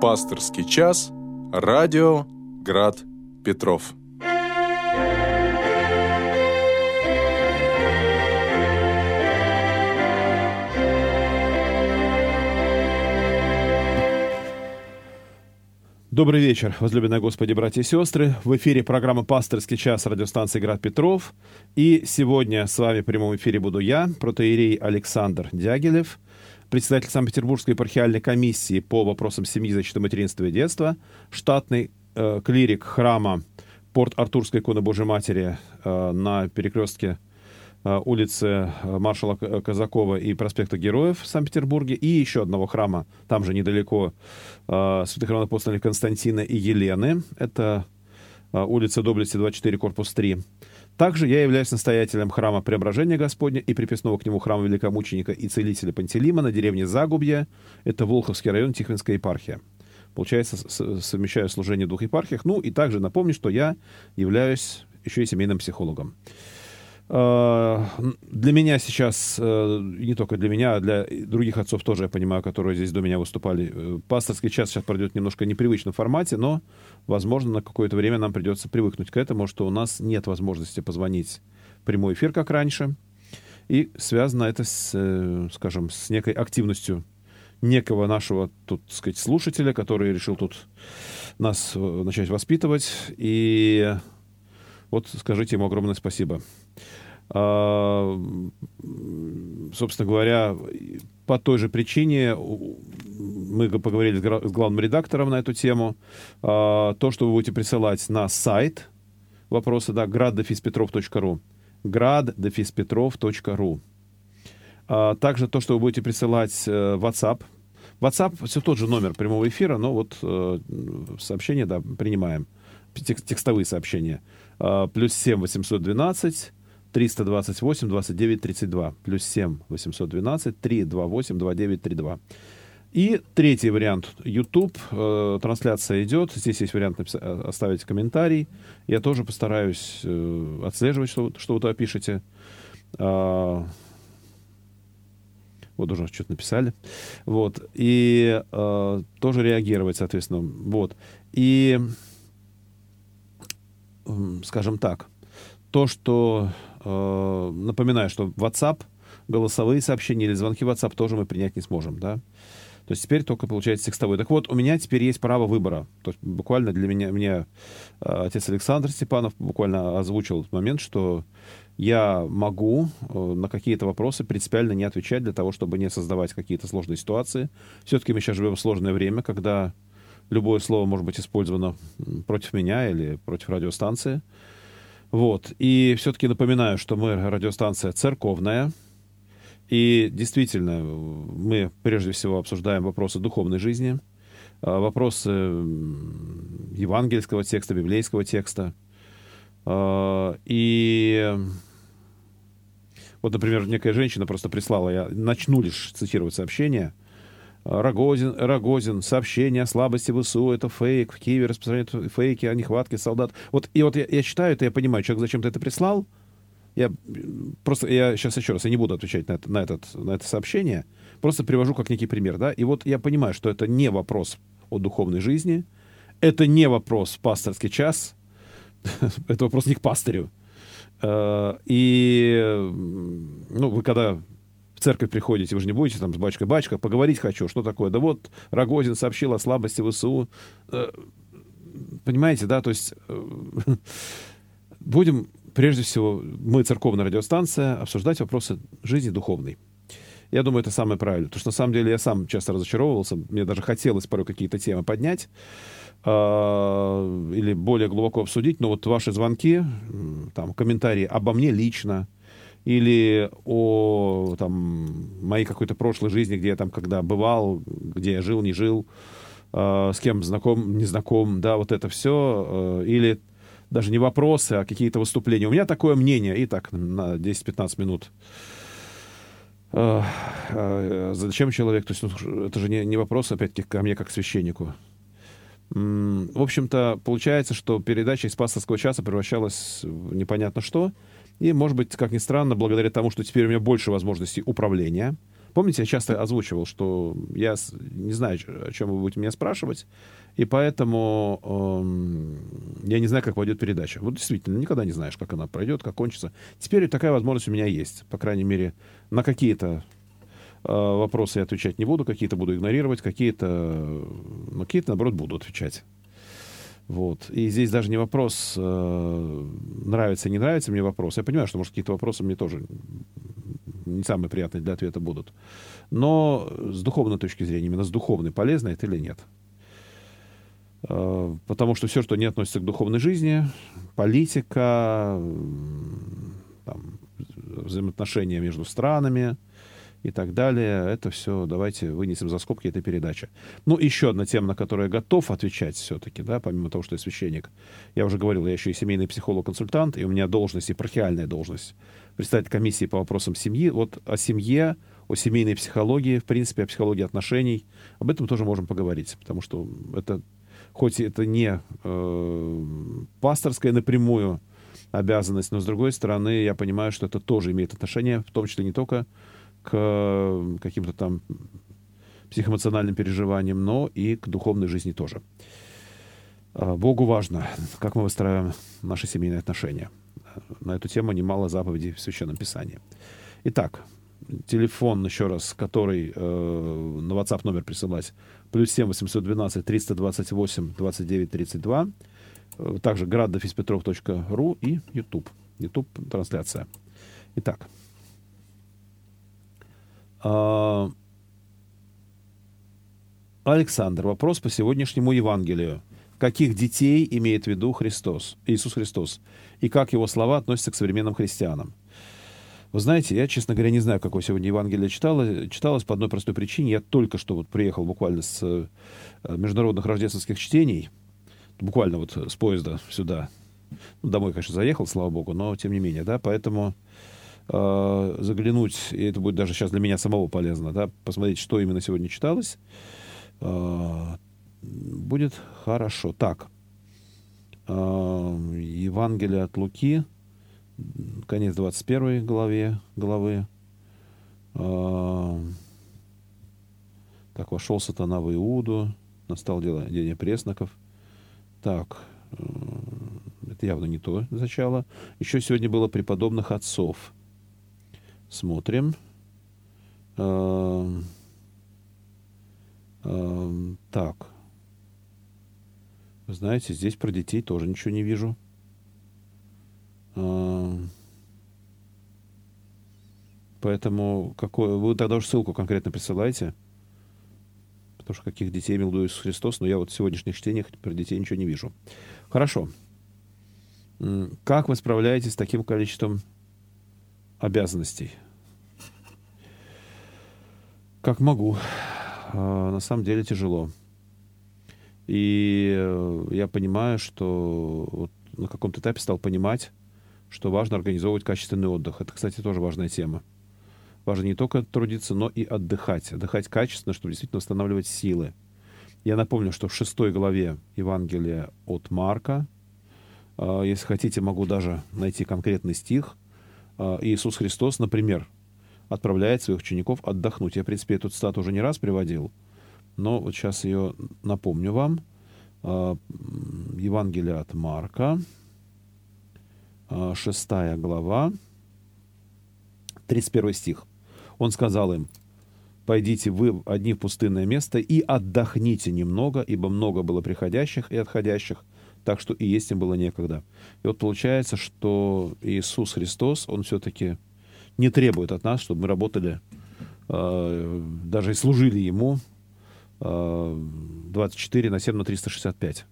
Пасторский час. Радио Град Петров. Добрый вечер, возлюбленные Господи, братья и сестры. В эфире программа «Пасторский час» радиостанции «Град Петров». И сегодня с вами в прямом эфире буду я, протеерей Александр Дягилев, председатель Санкт-Петербургской епархиальной комиссии по вопросам семьи, защиты материнства и детства, штатный э, клирик храма Порт-Артурской иконы Божьей Матери э, на перекрестке э, улицы э, маршала Казакова и проспекта Героев в Санкт-Петербурге, и еще одного храма, там же недалеко, э, святых равных апостолов Константина и Елены. Это э, улица Доблести, 24, корпус 3. Также я являюсь настоятелем храма Преображения Господня и приписного к нему храма великомученика и целителя Пантелима на деревне Загубье. Это Волховский район, Тихвинская епархия. Получается, совмещаю служение в двух епархиях. Ну и также напомню, что я являюсь еще и семейным психологом. Э, для меня сейчас, э, не только для меня, а для других отцов тоже, я понимаю, которые здесь до меня выступали, э, пасторский час сейчас пройдет немножко непривычном формате, но, возможно, на какое-то время нам придется привыкнуть к этому, что у нас нет возможности позвонить в прямой эфир, как раньше, и связано это с, скажем, с некой активностью некого нашего, тут, так сказать, слушателя, который решил тут нас начать воспитывать, и вот скажите ему огромное спасибо. А, собственно говоря, по той же причине мы поговорили с главным редактором на эту тему. А, то, что вы будете присылать на сайт вопросы, да, graddefispetrov.ru graddefispetrov.ru а, Также то, что вы будете присылать э, WhatsApp. WhatsApp все тот же номер прямого эфира, но вот э, сообщения, да, принимаем. Текстовые сообщения. Плюс 7 812 328 29 32 плюс 7 812 328 29 32. И третий вариант YouTube. Э, трансляция идет. Здесь есть вариант написать, э, оставить комментарий. Я тоже постараюсь э, отслеживать, что, что вы туда пишете. Э, вот уже что-то написали. Вот. И э, тоже реагировать, соответственно. Вот. И, скажем так, то, что напоминаю, что WhatsApp, голосовые сообщения или звонки WhatsApp тоже мы принять не сможем, да. То есть теперь только получается текстовой. Так вот, у меня теперь есть право выбора. То есть буквально для меня, мне э, отец Александр Степанов буквально озвучил этот момент, что я могу э, на какие-то вопросы принципиально не отвечать для того, чтобы не создавать какие-то сложные ситуации. Все-таки мы сейчас живем в сложное время, когда любое слово может быть использовано против меня или против радиостанции. Вот. И все-таки напоминаю, что мы радиостанция церковная. И действительно, мы прежде всего обсуждаем вопросы духовной жизни, а, вопросы евангельского текста, библейского текста. А, и вот, например, некая женщина просто прислала, я начну лишь цитировать сообщение – Рогозин, Рогозин, сообщение о слабости ВСУ, это фейк, в Киеве распространяют фейки о нехватке солдат. Вот, и вот я, я читаю это, я понимаю, человек зачем-то это прислал. Я просто, я сейчас еще раз, я не буду отвечать на это, на, этот, на это сообщение, просто привожу как некий пример, да, и вот я понимаю, что это не вопрос о духовной жизни, это не вопрос пасторский час, это вопрос не к пастырю. Э, и, ну, вы когда в церковь приходите, вы же не будете там с бачкой, бачка, поговорить хочу, что такое? Да вот Рогозин сообщил о слабости ВСУ. Э, понимаете, да, то есть э, будем, прежде всего, мы, церковная радиостанция, обсуждать вопросы жизни духовной. Я думаю, это самое правильное. Потому что на самом деле я сам часто разочаровывался. Мне даже хотелось порой какие-то темы поднять э, или более глубоко обсудить. Но вот ваши звонки, там, комментарии обо мне лично, или о там, моей какой-то прошлой жизни, где я там когда бывал, где я жил, не жил, э, с кем знаком, не знаком, да, вот это все, э, или даже не вопросы, а какие-то выступления. У меня такое мнение, и так на 10-15 минут. Э, э, зачем человек? То есть ну, это же не, не вопрос, опять-таки, ко мне как священнику. В общем-то, получается, что передача из пасторского часа превращалась в непонятно что — и, может быть, как ни странно, благодаря тому, что теперь у меня больше возможностей управления, Помните, я часто озвучивал, что я не знаю, о чем вы будете меня спрашивать, и поэтому эм, я не знаю, как пойдет передача. Вот действительно, никогда не знаешь, как она пройдет, как кончится. Теперь такая возможность у меня есть. По крайней мере, на какие-то э, вопросы я отвечать не буду, какие-то буду игнорировать, какие-то, ну, какие-то, наоборот, буду отвечать. Вот. И здесь даже не вопрос, э, нравится, не нравится мне вопрос. Я понимаю, что, может, какие-то вопросы мне тоже не самые приятные для ответа будут. Но с духовной точки зрения, именно с духовной, полезно это или нет. Э, потому что все, что не относится к духовной жизни, политика, там, взаимоотношения между странами и так далее, это все давайте вынесем за скобки этой передачи. Ну, еще одна тема, на которую я готов отвечать все-таки, да, помимо того, что я священник. Я уже говорил, я еще и семейный психолог-консультант, и у меня должность, епархиальная должность, представитель комиссии по вопросам семьи. Вот о семье, о семейной психологии, в принципе, о психологии отношений, об этом тоже можем поговорить, потому что это хоть это не э, пасторская напрямую обязанность, но с другой стороны, я понимаю, что это тоже имеет отношение, в том числе не только к каким-то там психоэмоциональным переживаниям, но и к духовной жизни тоже. А, Богу важно, как мы выстраиваем наши семейные отношения. На эту тему немало заповедей в Священном Писании. Итак, телефон, еще раз, который э, на WhatsApp номер присылать, плюс 7 812 328 29 32. Также градофиспетров.ру и YouTube. YouTube трансляция. Итак. Э, Александр, вопрос по сегодняшнему Евангелию. Каких детей имеет в виду Христос, Иисус Христос? И как его слова относятся к современным христианам? Вы знаете, я, честно говоря, не знаю, какое сегодня Евангелие читало. Читалось по одной простой причине. Я только что вот приехал буквально с э, международных рождественских чтений, буквально вот с поезда сюда. Ну, домой, конечно, заехал, слава богу, но тем не менее, да, поэтому э, заглянуть, и это будет даже сейчас для меня самого полезно, да, посмотреть, что именно сегодня читалось, э, будет хорошо. Так, э, Евангелие от Луки, конец 21 главе, главы. Э, так, вошел сатана в Иуду, настал день пресноков. Так, э, это явно не то начало. Еще сегодня было преподобных отцов. Смотрим. Э, э, так. Вы знаете, здесь про детей тоже ничего не вижу. Поэтому какой, вы тогда уже ссылку конкретно присылайте. Потому что каких детей имел Иисус Христос, но я вот в сегодняшних чтениях про детей ничего не вижу. Хорошо. Как вы справляетесь с таким количеством обязанностей? Как могу. А, на самом деле тяжело. И э, я понимаю, что вот на каком-то этапе стал понимать, что важно организовывать качественный отдых. Это, кстати, тоже важная тема. Важно не только трудиться, но и отдыхать. Отдыхать качественно, чтобы действительно восстанавливать силы. Я напомню, что в шестой главе Евангелия от Марка, э, если хотите, могу даже найти конкретный стих, Иисус Христос, например, отправляет своих учеников отдохнуть. Я, в принципе, эту цитату уже не раз приводил, но вот сейчас ее напомню вам. А, Евангелие от Марка, а, шестая глава, 31 стих. Он сказал им, «Пойдите вы одни в пустынное место и отдохните немного, ибо много было приходящих и отходящих, так что и есть им было некогда». И вот получается, что Иисус Христос, Он все-таки не требует от нас, чтобы мы работали, э, даже и служили Ему э, 24 на 7 на 365.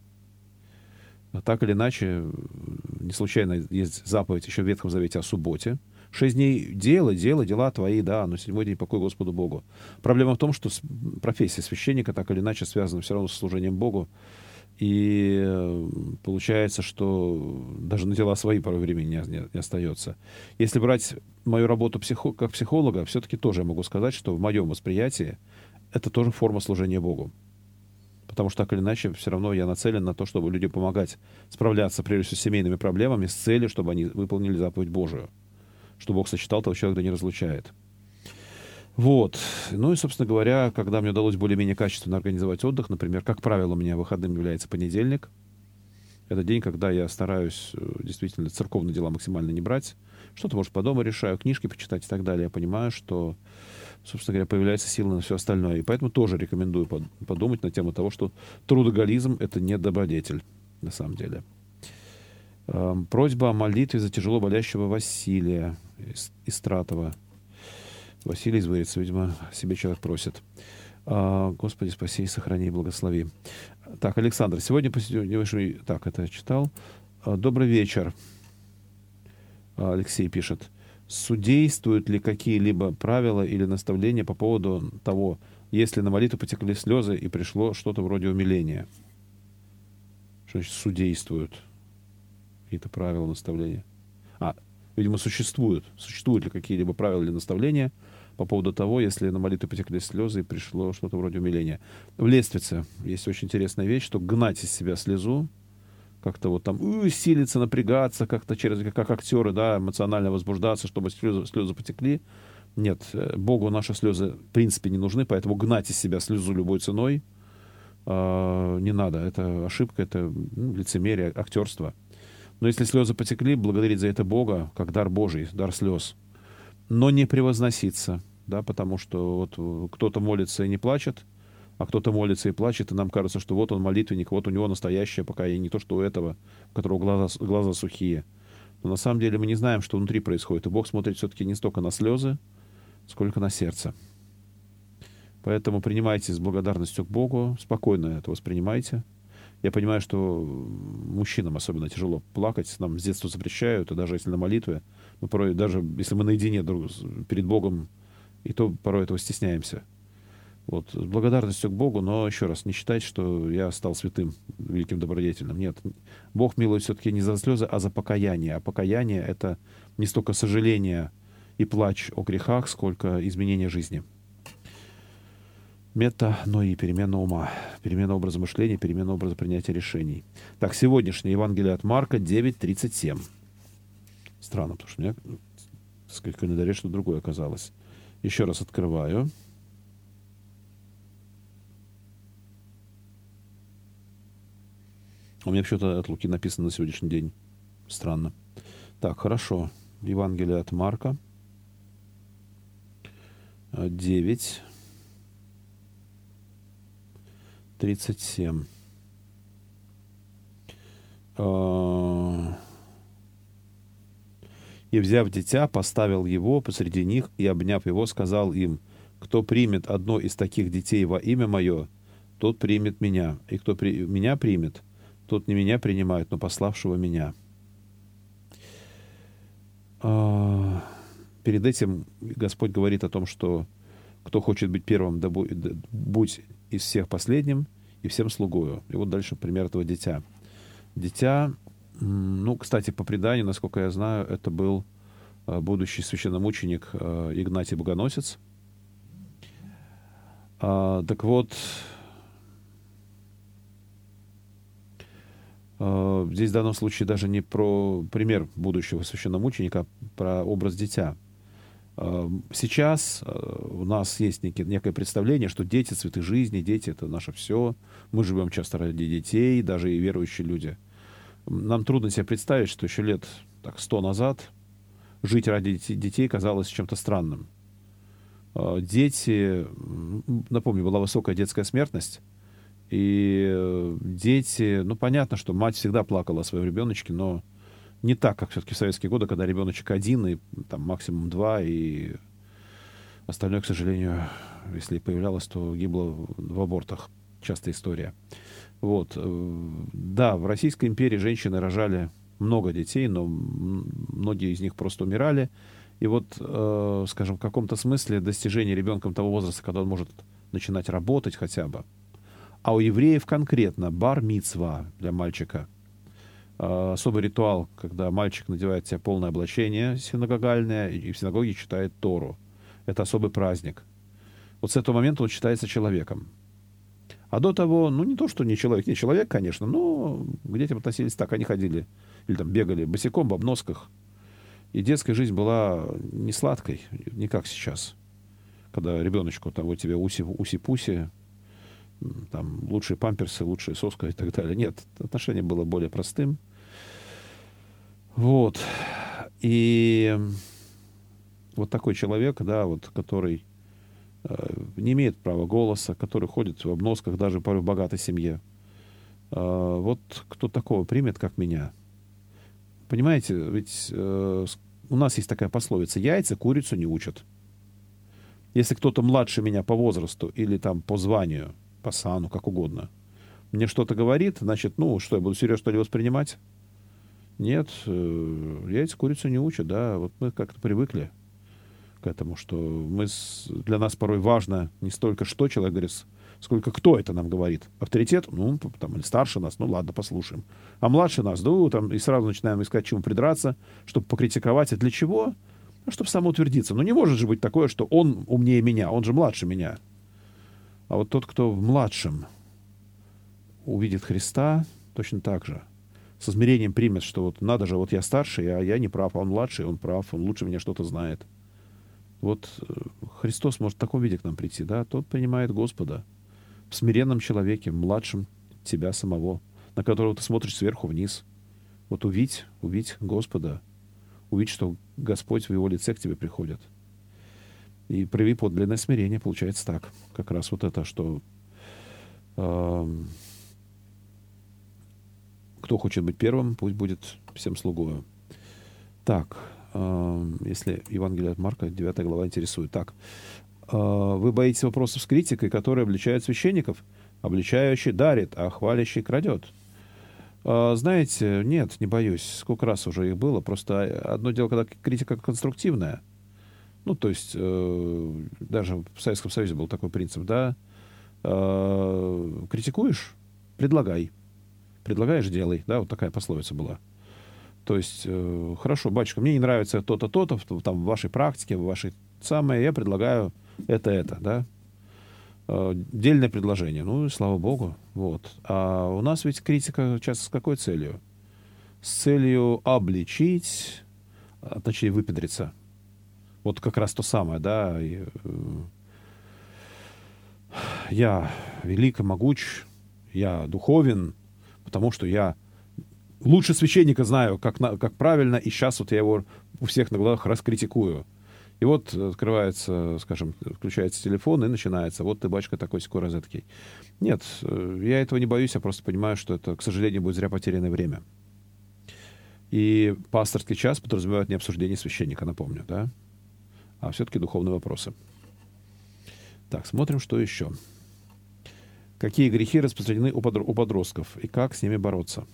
А так или иначе, не случайно есть заповедь еще в Ветхом Завете о субботе. Шесть дней дела, дела, дела твои, да, но седьмой день покой Господу Богу. Проблема в том, что профессия священника так или иначе связана все равно с служением Богу. И э, получается, что даже на дела свои порой времени не, не, остается. Если брать мою работу психо, как психолога, все-таки тоже я могу сказать, что в моем восприятии это тоже форма служения Богу. Потому что так или иначе, все равно я нацелен на то, чтобы людям помогать справляться, прежде всего, с семейными проблемами, с целью, чтобы они выполнили заповедь Божию. Что Бог сочетал того человека, не разлучает. Вот. Ну и, собственно говоря, когда мне удалось более-менее качественно организовать отдых, например, как правило, у меня выходным является понедельник. Это день, когда я стараюсь э, действительно церковные дела максимально не брать. Что-то, может, по дому решаю, книжки почитать и так далее. Я понимаю, что, собственно говоря, появляется сила на все остальное. И поэтому тоже рекомендую подумать на тему того, что трудоголизм — это не добродетель, на самом деле. Эм, просьба о молитве за тяжело болящего Василия Истратова. Василий из Вырица, видимо, себе человек просит. А, Господи, спаси сохрани и благослови. Так, Александр, сегодня посетил... Так, это я читал. А, добрый вечер. А, Алексей пишет. Судействуют ли какие-либо правила или наставления по поводу того, если на молитву потекли слезы и пришло что-то вроде умиления? Что значит судействуют? Какие-то правила, наставления? А, видимо, существуют. Существуют ли какие-либо правила или наставления – по поводу того, если на молитву потекли слезы и пришло что-то вроде умиления. В лествице есть очень интересная вещь, что гнать из себя слезу, как-то вот там усилиться, напрягаться, как-то через, как актеры, да, эмоционально возбуждаться, чтобы слезы, слезы потекли. Нет, э, Богу наши слезы в принципе не нужны, поэтому гнать из себя слезу любой ценой э, не надо. Это ошибка, это ну, лицемерие, актерство. Но если слезы потекли, благодарить за это Бога, как дар Божий, дар слез – но не превозноситься, да, потому что вот э, кто-то молится и не плачет, а кто-то молится и плачет, и нам кажется, что вот он молитвенник, вот у него настоящее покаяние, не то, что у этого, у которого глаза, глаза сухие. Но на самом деле мы не знаем, что внутри происходит, и Бог смотрит все-таки не столько на слезы, сколько на сердце. Поэтому принимайте с благодарностью к Богу, спокойно это воспринимайте. Я понимаю, что мужчинам особенно тяжело плакать, нам с детства запрещают, и даже если на молитве, мы порой, даже если мы наедине друг, перед Богом, и то порой этого стесняемся. Вот, с благодарностью к Богу, но еще раз, не считать, что я стал святым, великим добродетельным. Нет, Бог милует все-таки не за слезы, а за покаяние. А покаяние — это не столько сожаление и плач о грехах, сколько изменение жизни. Мета, но и перемена ума, перемена образа мышления, перемена образа принятия решений. Так, сегодняшнее Евангелие от Марка 9.37. Странно, потому что у меня сказать, в календаре что-то другое оказалось. Еще раз открываю. У меня что-то от Луки написано на сегодняшний день. Странно. Так, хорошо. Евангелие от Марка. 9. 37. И, взяв дитя, поставил его посреди них и, обняв его, сказал им, «Кто примет одно из таких детей во имя мое, тот примет меня, и кто при... меня примет, тот не меня принимает, но пославшего меня». А... Перед этим Господь говорит о том, что кто хочет быть первым, да будь из всех последним и всем слугою. И вот дальше пример этого дитя. Дитя ну, кстати, по преданию, насколько я знаю, это был э, будущий священномученик э, Игнатий Богоносец. А, так вот, э, здесь в данном случае даже не про пример будущего священномученика, а про образ дитя. Сейчас у нас есть некий, некое представление, что дети — цветы жизни, дети — это наше все. Мы живем часто ради детей, даже и верующие люди — нам трудно себе представить, что еще лет так, сто назад жить ради детей казалось чем-то странным. А, дети, напомню, была высокая детская смертность, и э, дети, ну, понятно, что мать всегда плакала о своем ребеночке, но не так, как все-таки в советские годы, когда ребеночек один, и там максимум два, и остальное, к сожалению, если появлялось, то гибло в абортах. Частая история. Вот. Э, да, в Российской империи женщины рожали много детей, но многие из них просто умирали. И вот, э, скажем, в каком-то смысле достижение ребенком того возраста, когда он может начинать работать хотя бы. А у евреев конкретно бар мицва для мальчика. Э, особый ритуал, когда мальчик надевает себе полное облачение синагогальное и в синагоге читает Тору. Это особый праздник. Вот с этого момента он считается человеком. А до того, ну, не то, что не человек, не человек, конечно, но к детям относились так. Они ходили или там бегали босиком в обносках. И детская жизнь была не сладкой, не как сейчас. когда ребеночку, там, тебе уси, уси-пуси, там, лучшие памперсы, лучшие соска и так далее. Нет, отношение было более простым. Вот. И вот такой человек, да, вот, который не имеет права голоса, который ходит в обносках даже порой в богатой семье. Э, вот кто такого примет, как меня? Понимаете, ведь э, у нас есть такая пословица «яйца курицу не учат». Если кто-то младше меня по возрасту или там по званию, по сану, как угодно, мне что-то говорит, значит, ну, что, я буду серьезно что ли воспринимать? Нет, э, яйца курицу не учат, да, вот мы как-то привыкли к этому, что мы, для нас порой важно не столько, что человек говорит, сколько кто это нам говорит. Авторитет, ну, там, или старше нас, ну, ладно, послушаем. А младше нас, ну, там, и сразу начинаем искать, чему придраться, чтобы покритиковать. А для чего? Ну, чтобы самоутвердиться. Ну, не может же быть такое, что он умнее меня, он же младше меня. А вот тот, кто в младшем увидит Христа, точно так же. С измерением примет, что вот надо же, вот я старший, а я не прав, а он младший, он прав, он лучше меня что-то знает. Вот э, Христос может в таком виде к нам прийти, да? Тот принимает Господа в смиренном человеке, младшем тебя самого, на которого ты смотришь сверху вниз. Вот увидь, увидь Господа, увидь, что Господь в его лице к тебе приходит. И прояви подлинное смирение, получается так. Как раз вот это, что э, кто хочет быть первым, пусть будет всем слугою. Так, если Евангелие от Марка, 9 глава, интересует. Так, а, вы боитесь вопросов с критикой, которые обличают священников. Обличающий дарит, а хвалящий крадет. А, знаете, нет, не боюсь. Сколько раз уже их было. Просто одно дело, когда критика конструктивная. Ну, то есть, э, даже в Советском Союзе был такой принцип, да, э, критикуешь, предлагай. Предлагаешь, делай. Да, вот такая пословица была. То есть, э, хорошо, батюшка, мне не нравится то-то, то-то, там, в вашей практике, в вашей самое, я предлагаю это это, да. Э, дельное предложение. Ну, слава богу. Вот. А у нас ведь критика часто с какой целью? С целью обличить, а, точнее, выпедриться. Вот как раз то самое, да. И, э, я велик и могуч, я духовен, потому что я лучше священника знаю, как, на, как правильно, и сейчас вот я его у всех на глазах раскритикую. И вот открывается, скажем, включается телефон и начинается. Вот ты, бачка, такой секой розеткий. Нет, э, я этого не боюсь, я просто понимаю, что это, к сожалению, будет зря потерянное время. И пасторский час подразумевает не обсуждение священника, напомню, да? А все-таки духовные вопросы. Так, смотрим, что еще. Какие грехи распространены у подростков и как с ними бороться?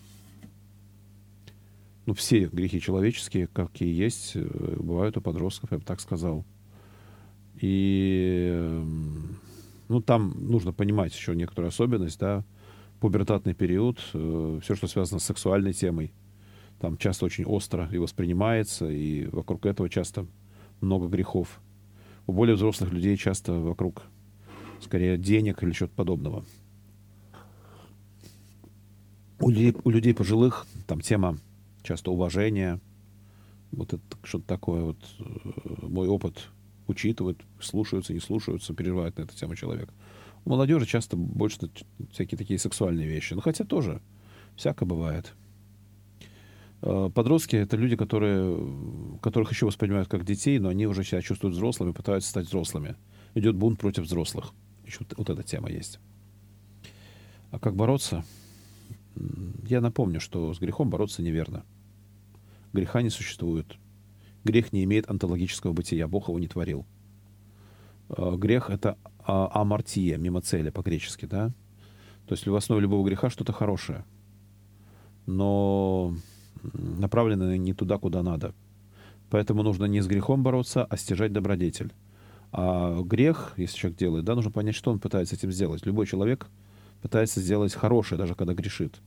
Ну, все грехи человеческие, какие есть, э, бывают у подростков, я бы так сказал. И, эм, ну, там нужно понимать еще некоторую особенность, да, пубертатный период, э, все, что связано с сексуальной темой, там часто очень остро и воспринимается, и вокруг этого часто много грехов. У более взрослых людей часто вокруг скорее денег или чего-то подобного. У людей, у людей пожилых там тема часто уважение. Вот это что-то такое вот э, мой опыт учитывают, слушаются, не слушаются, переживают на эту тему человек. У молодежи часто больше всякие такие сексуальные вещи. Ну, хотя тоже всякое бывает. Э, подростки — это люди, которые, которых еще воспринимают как детей, но они уже себя чувствуют взрослыми, пытаются стать взрослыми. Идет бунт против взрослых. Еще вот, вот эта тема есть. А как бороться? Я напомню, что с грехом бороться неверно. Греха не существует. Грех не имеет онтологического бытия. Бог его не творил. А, грех — это а, амартия, мимо цели по-гречески, да? То есть в основе любого греха что-то хорошее, но направлено не туда, куда надо. Поэтому нужно не с грехом бороться, а стяжать добродетель. А грех, если человек делает, да, нужно понять, что он пытается этим сделать. Любой человек пытается сделать хорошее, даже когда грешит.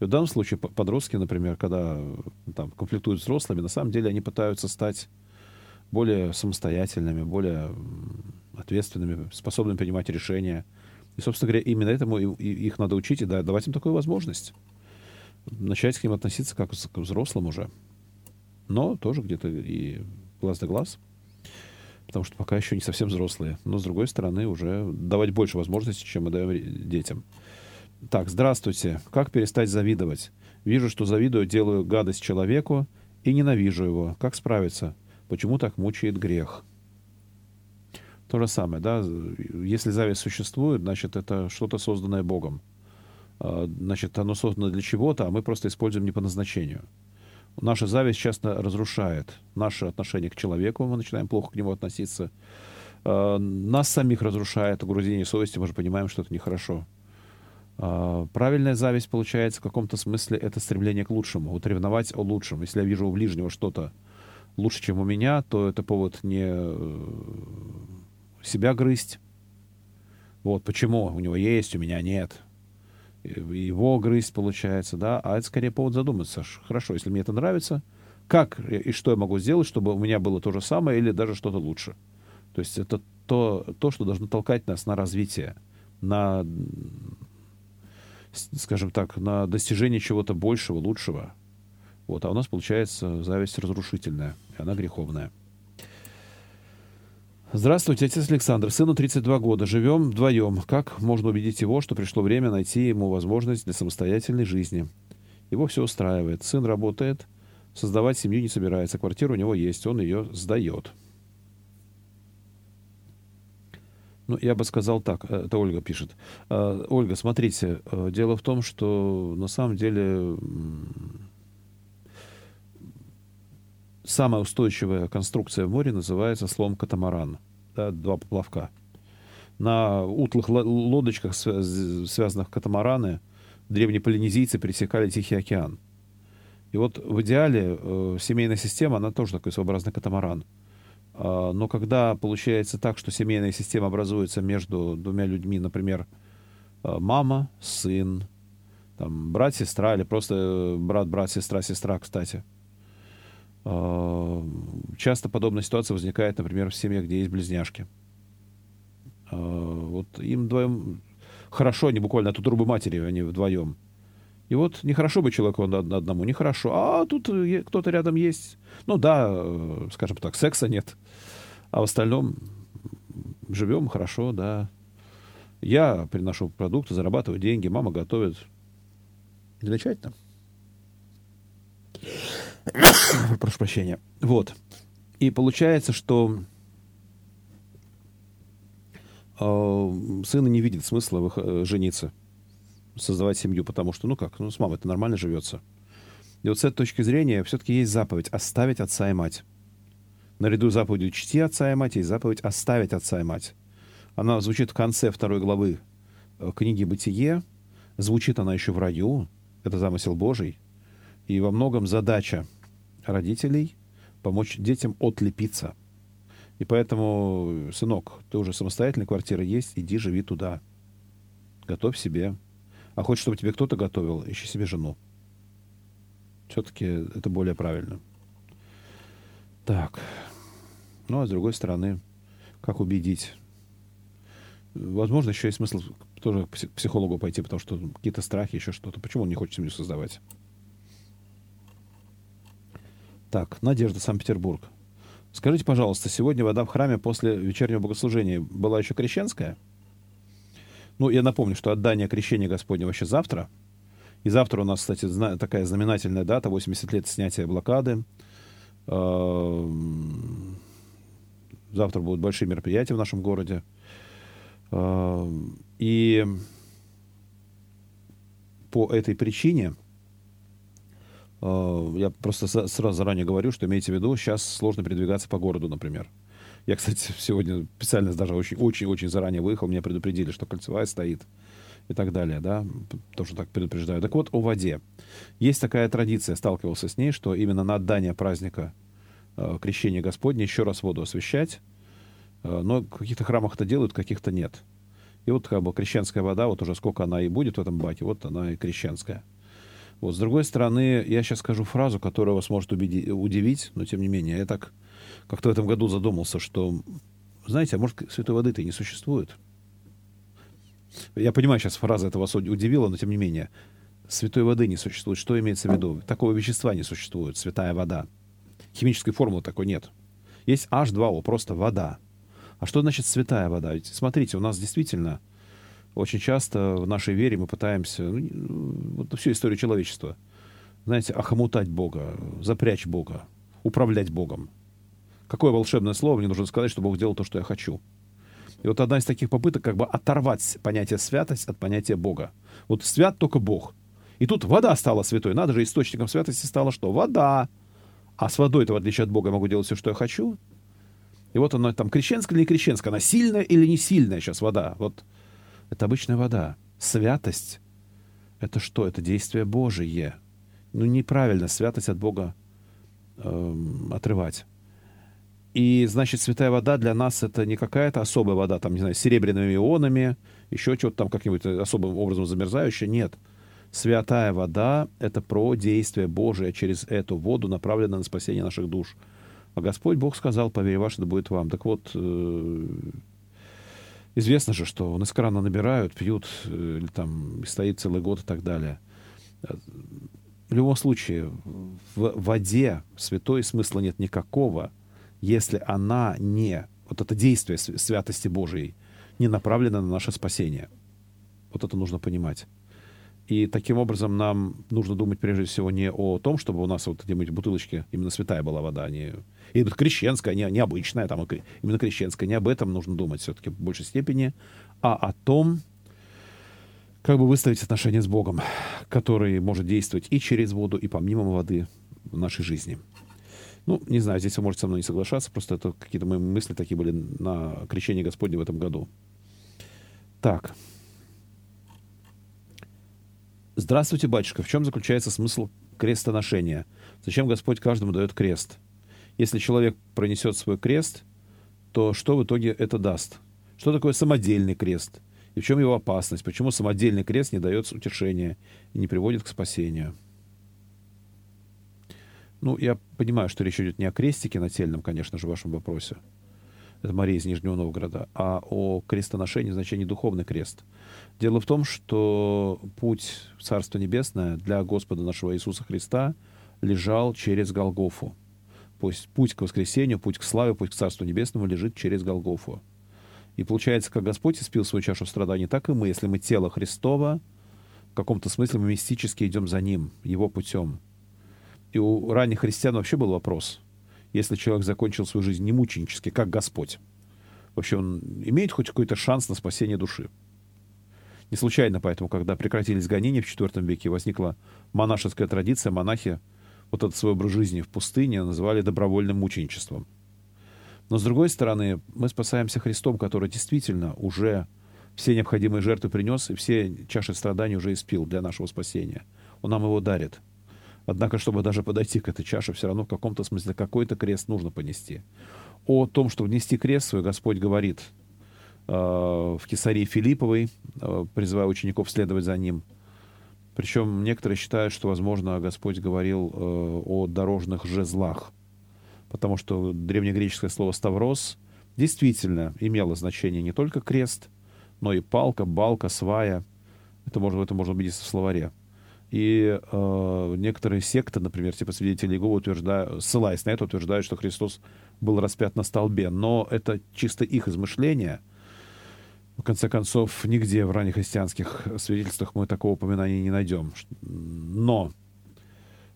И в данном случае подростки, например, когда там, конфликтуют с взрослыми, на самом деле они пытаются стать более самостоятельными, более ответственными, способными принимать решения. И, собственно говоря, именно этому их надо учить и давать им такую возможность. Начать к ним относиться как к взрослым уже. Но тоже где-то и глаз да глаз. Потому что пока еще не совсем взрослые. Но, с другой стороны, уже давать больше возможностей, чем мы даем детям. Так, здравствуйте. Как перестать завидовать? Вижу, что завидую, делаю гадость человеку и ненавижу его. Как справиться? Почему так мучает грех? То же самое, да? Если зависть существует, значит, это что-то созданное Богом. А, значит, оно создано для чего-то, а мы просто используем не по назначению. Наша зависть часто разрушает наше отношение к человеку, мы начинаем плохо к нему относиться. А, нас самих разрушает угрызение совести, мы же понимаем, что это нехорошо. А, правильная зависть, получается, в каком-то смысле это стремление к лучшему, вот ревновать о лучшем. Если я вижу у ближнего что-то лучше, чем у меня, то это повод не э, себя грызть. Вот почему у него есть, у меня нет. Его грызть получается, да, а это скорее повод задуматься. Хорошо, если мне это нравится, как и что я могу сделать, чтобы у меня было то же самое или даже что-то лучше. То есть это то, то, что должно толкать нас на развитие, на скажем так, на достижение чего-то большего, лучшего. Вот, а у нас получается зависть разрушительная, и она греховная. Здравствуйте, отец Александр. Сыну 32 года. Живем вдвоем. Как можно убедить его, что пришло время найти ему возможность для самостоятельной жизни? Его все устраивает. Сын работает, создавать семью не собирается. Квартира у него есть, он ее сдает. Ну, я бы сказал так, э, это Ольга пишет. Э, Ольга, смотрите, э, дело в том, что на самом деле самая устойчивая конструкция в море называется слом катамаран. Да, два поплавка. На утлых лодочках, связанных катамараны, древние полинезийцы пересекали Тихий океан. И вот в идеале э, семейная система, она тоже такой своеобразный катамаран. А, но когда получается так, что семейная система образуется между двумя людьми, например, а, мама, сын, там, брат, сестра, или просто э, брат, брат, сестра, сестра, кстати. А, часто подобная ситуация возникает, например, в семьях, где есть близняшки. Вот им вдвоем хорошо, они буквально от утробы матери, они вдвоем. И вот нехорошо быть человеку одному, нехорошо. А тут кто-то рядом есть. Ну да, э, скажем так, секса нет. А в остальном живем хорошо, да. Я приношу продукты, зарабатываю деньги, мама готовит. Замечательно. Прошу прощения. Вот. И получается, что э, сын не видит смысла в, э, жениться создавать семью, потому что, ну как, ну с мамой это нормально живется. И вот с этой точки зрения все-таки есть заповедь оставить отца и мать. Наряду с заповедью чти отца и мать есть заповедь оставить отца и мать. Она звучит в конце второй главы э, книги «Бытие». Звучит она еще в раю. Это замысел Божий. И во многом задача родителей помочь детям отлепиться. И поэтому, сынок, ты уже самостоятельная квартира есть, иди живи туда. Готовь себе а хочешь, чтобы тебе кто-то готовил, ищи себе жену. Все-таки это более правильно. Так. Ну, а с другой стороны, как убедить? Возможно, еще есть смысл тоже к психологу пойти, потому что какие-то страхи, еще что-то. Почему он не хочет семью создавать? Так, Надежда, Санкт-Петербург. Скажите, пожалуйста, сегодня вода в храме после вечернего богослужения была еще крещенская? Ну, я напомню, что отдание крещения Господня вообще завтра. И завтра у нас, кстати, такая знаменательная дата, 80 лет снятия блокады. Эм, завтра будут большие мероприятия в нашем городе. Эм, и по этой причине я просто сразу заранее говорю, что имейте в виду, сейчас сложно передвигаться по городу, например. Я, кстати, сегодня специально даже очень-очень-очень заранее выехал, меня предупредили, что кольцевая стоит и так далее, да, тоже так предупреждаю. Так вот, о воде. Есть такая традиция, сталкивался с ней, что именно на отдание праздника э, крещения Господня еще раз воду освещать, э, но в каких-то храмах это делают, каких-то нет. И вот как бы крещенская вода, вот уже сколько она и будет в этом баке, вот она и крещенская. Вот, с другой стороны, я сейчас скажу фразу, которая вас может убеди- удивить, но тем не менее, я так как-то в этом году задумался, что, знаете, а может, святой воды-то и не существует? Я понимаю, сейчас фраза эта вас удивила, но тем не менее. Святой воды не существует. Что имеется в виду? Такого вещества не существует, святая вода. Химической формулы такой нет. Есть H2O, просто вода. А что значит святая вода? Ведь смотрите, у нас действительно очень часто в нашей вере мы пытаемся, ну, вот всю историю человечества, знаете, охомутать Бога, запрячь Бога, управлять Богом. Какое волшебное слово мне нужно сказать, чтобы Бог делал то, что я хочу. И вот одна из таких попыток как бы оторвать понятие святость от понятия Бога. Вот свят только Бог. И тут вода стала святой. Надо же, источником святости стало что? Вода. А с водой-то, в отличие от Бога, я могу делать все, что я хочу. И вот она там крещенская или не крещенская, она сильная или не сильная сейчас вода. Вот это обычная вода. Святость — это что? Это действие Божие. Ну, неправильно святость от Бога эм, отрывать. И, значит, святая вода для нас это не какая-то особая вода, там, не знаю, с серебряными ионами, еще что-то там как-нибудь особым образом замерзающее. Нет. Святая вода — это про действие Божие через эту воду, направленное на спасение наших душ. А Господь Бог сказал, поверь ваше, да будет вам. Так вот, э, известно же, что он из крана набирают, пьют, э, или там стоит целый год и так далее. В любом случае, в воде святой смысла нет никакого — если она не, вот это действие святости Божией, не направлено на наше спасение. Вот это нужно понимать. И таким образом нам нужно думать прежде всего не о том, чтобы у нас вот эти бутылочки именно святая была вода, не и крещенская, не, не обычная, там, именно крещенская. Не об этом нужно думать все-таки в большей степени, а о том, как бы выставить отношения с Богом, который может действовать и через воду, и помимо воды в нашей жизни. Ну, не знаю, здесь вы можете со мной не соглашаться, просто это какие-то мои мысли такие были на крещение Господне в этом году. Так. Здравствуйте, батюшка. В чем заключается смысл крестоношения? Зачем Господь каждому дает крест? Если человек пронесет свой крест, то что в итоге это даст? Что такое самодельный крест? И в чем его опасность? Почему самодельный крест не дает утешения и не приводит к спасению? Ну, я понимаю, что речь идет не о крестике нательном, конечно же, в вашем вопросе. Это Мария из Нижнего Новгорода, а о крестоношении в значении духовный крест. Дело в том, что путь в Царство Небесное для Господа нашего Иисуса Христа лежал через Голгофу. Пусть путь к воскресению, путь к славе, путь к Царству Небесному лежит через Голгофу. И получается, как Господь испил свою чашу страданий, так и мы, если мы тело Христова, в каком-то смысле мы мистически идем за Ним, Его путем – и у ранних христиан вообще был вопрос. Если человек закончил свою жизнь не мученически, как Господь, вообще он имеет хоть какой-то шанс на спасение души? Не случайно поэтому, когда прекратились гонения в IV веке, возникла монашеская традиция, монахи вот этот свой образ жизни в пустыне называли добровольным мученичеством. Но, с другой стороны, мы спасаемся Христом, который действительно уже все необходимые жертвы принес и все чаши страданий уже испил для нашего спасения. Он нам его дарит — Однако, чтобы даже подойти к этой чаше, все равно в каком-то смысле какой-то крест нужно понести. О том, что внести крест свой, Господь говорит э, в Кесарии Филипповой, э, призывая учеников следовать за ним. Причем некоторые считают, что, возможно, Господь говорил э, о дорожных жезлах, потому что древнегреческое слово «ставрос» действительно имело значение не только крест, но и палка, балка, свая. Это можно, это можно увидеть в словаре. И э, некоторые секты, например, типа свидетелей Иеговы, утверждают, ссылаясь на это, утверждают, что Христос был распят на столбе. Но это чисто их измышления. В конце концов, нигде в ранних христианских свидетельствах мы такого упоминания не найдем. Но,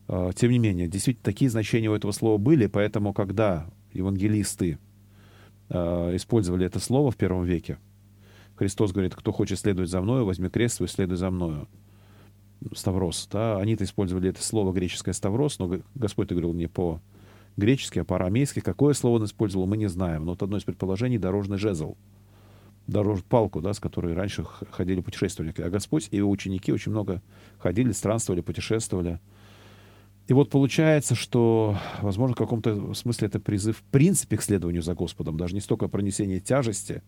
э, тем не менее, действительно, такие значения у этого слова были, поэтому, когда евангелисты э, использовали это слово в первом веке, Христос говорит, кто хочет следовать за мною, возьми крест свой, следуй за мною. Ставрос. Да? Они-то использовали это слово греческое Ставрос, но Господь говорил не по гречески, а по-арамейски. Какое слово он использовал, мы не знаем. Но вот одно из предположений — дорожный жезл. Дорож... Палку, да, с которой раньше ходили путешественники. А Господь и его ученики очень много ходили, странствовали, путешествовали. И вот получается, что, возможно, в каком-то смысле это призыв в принципе к следованию за Господом. Даже не столько пронесение тяжести,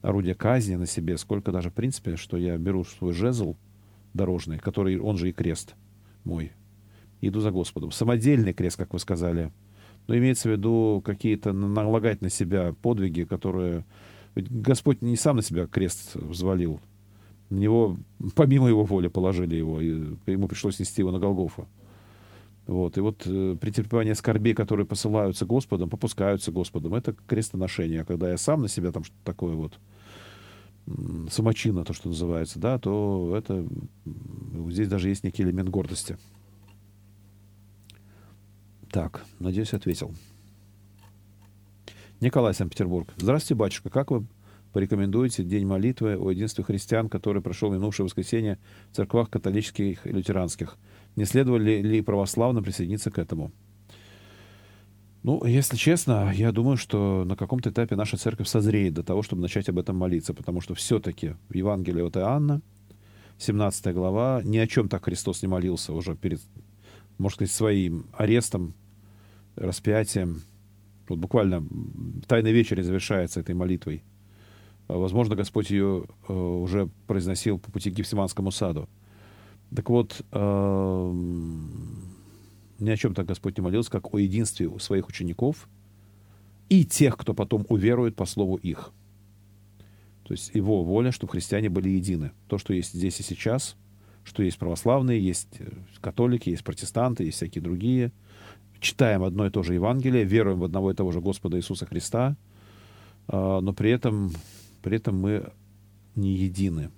орудия казни на себе, сколько даже в принципе, что я беру свой жезл — дорожный, который, он же и крест мой. Иду за Господом. Самодельный крест, как вы сказали. Но имеется в виду какие-то налагать на себя подвиги, которые... Ведь Господь не сам на себя крест взвалил. На него, помимо его воли, положили его, и ему пришлось нести его на Голгофу. Вот. И вот э, претерпевание скорбей, которые посылаются Господом, попускаются Господом, это крестоношение. А когда я сам на себя там что-то такое вот самочина, то, что называется, да, то это здесь даже есть некий элемент гордости. Так, надеюсь, ответил. Николай, Санкт-Петербург. Здравствуйте, батюшка. Как вы порекомендуете День молитвы о единстве христиан, который прошел минувшее воскресенье в церквах католических и лютеранских? Не следовали ли православным присоединиться к этому? Ну, если честно, я думаю, что на каком-то этапе наша церковь созреет до того, чтобы начать об этом молиться, потому что все-таки в Евангелии от Иоанна, 17 глава, ни о чем так Христос не молился уже перед, можно сказать, своим арестом, распятием. Вот буквально Тайный вечер завершается этой молитвой. Возможно, Господь ее э, уже произносил по пути к Гефсиманскому саду. Так вот, э, ни о чем так Господь не молился, как о единстве своих учеников и тех, кто потом уверует по слову их. То есть его воля, чтобы христиане были едины. То, что есть здесь и сейчас, что есть православные, есть э, католики, есть протестанты, есть всякие другие. Читаем одно и то же Евангелие, веруем в одного и того же Господа Иисуса Христа, э, но при этом, при этом мы не едины.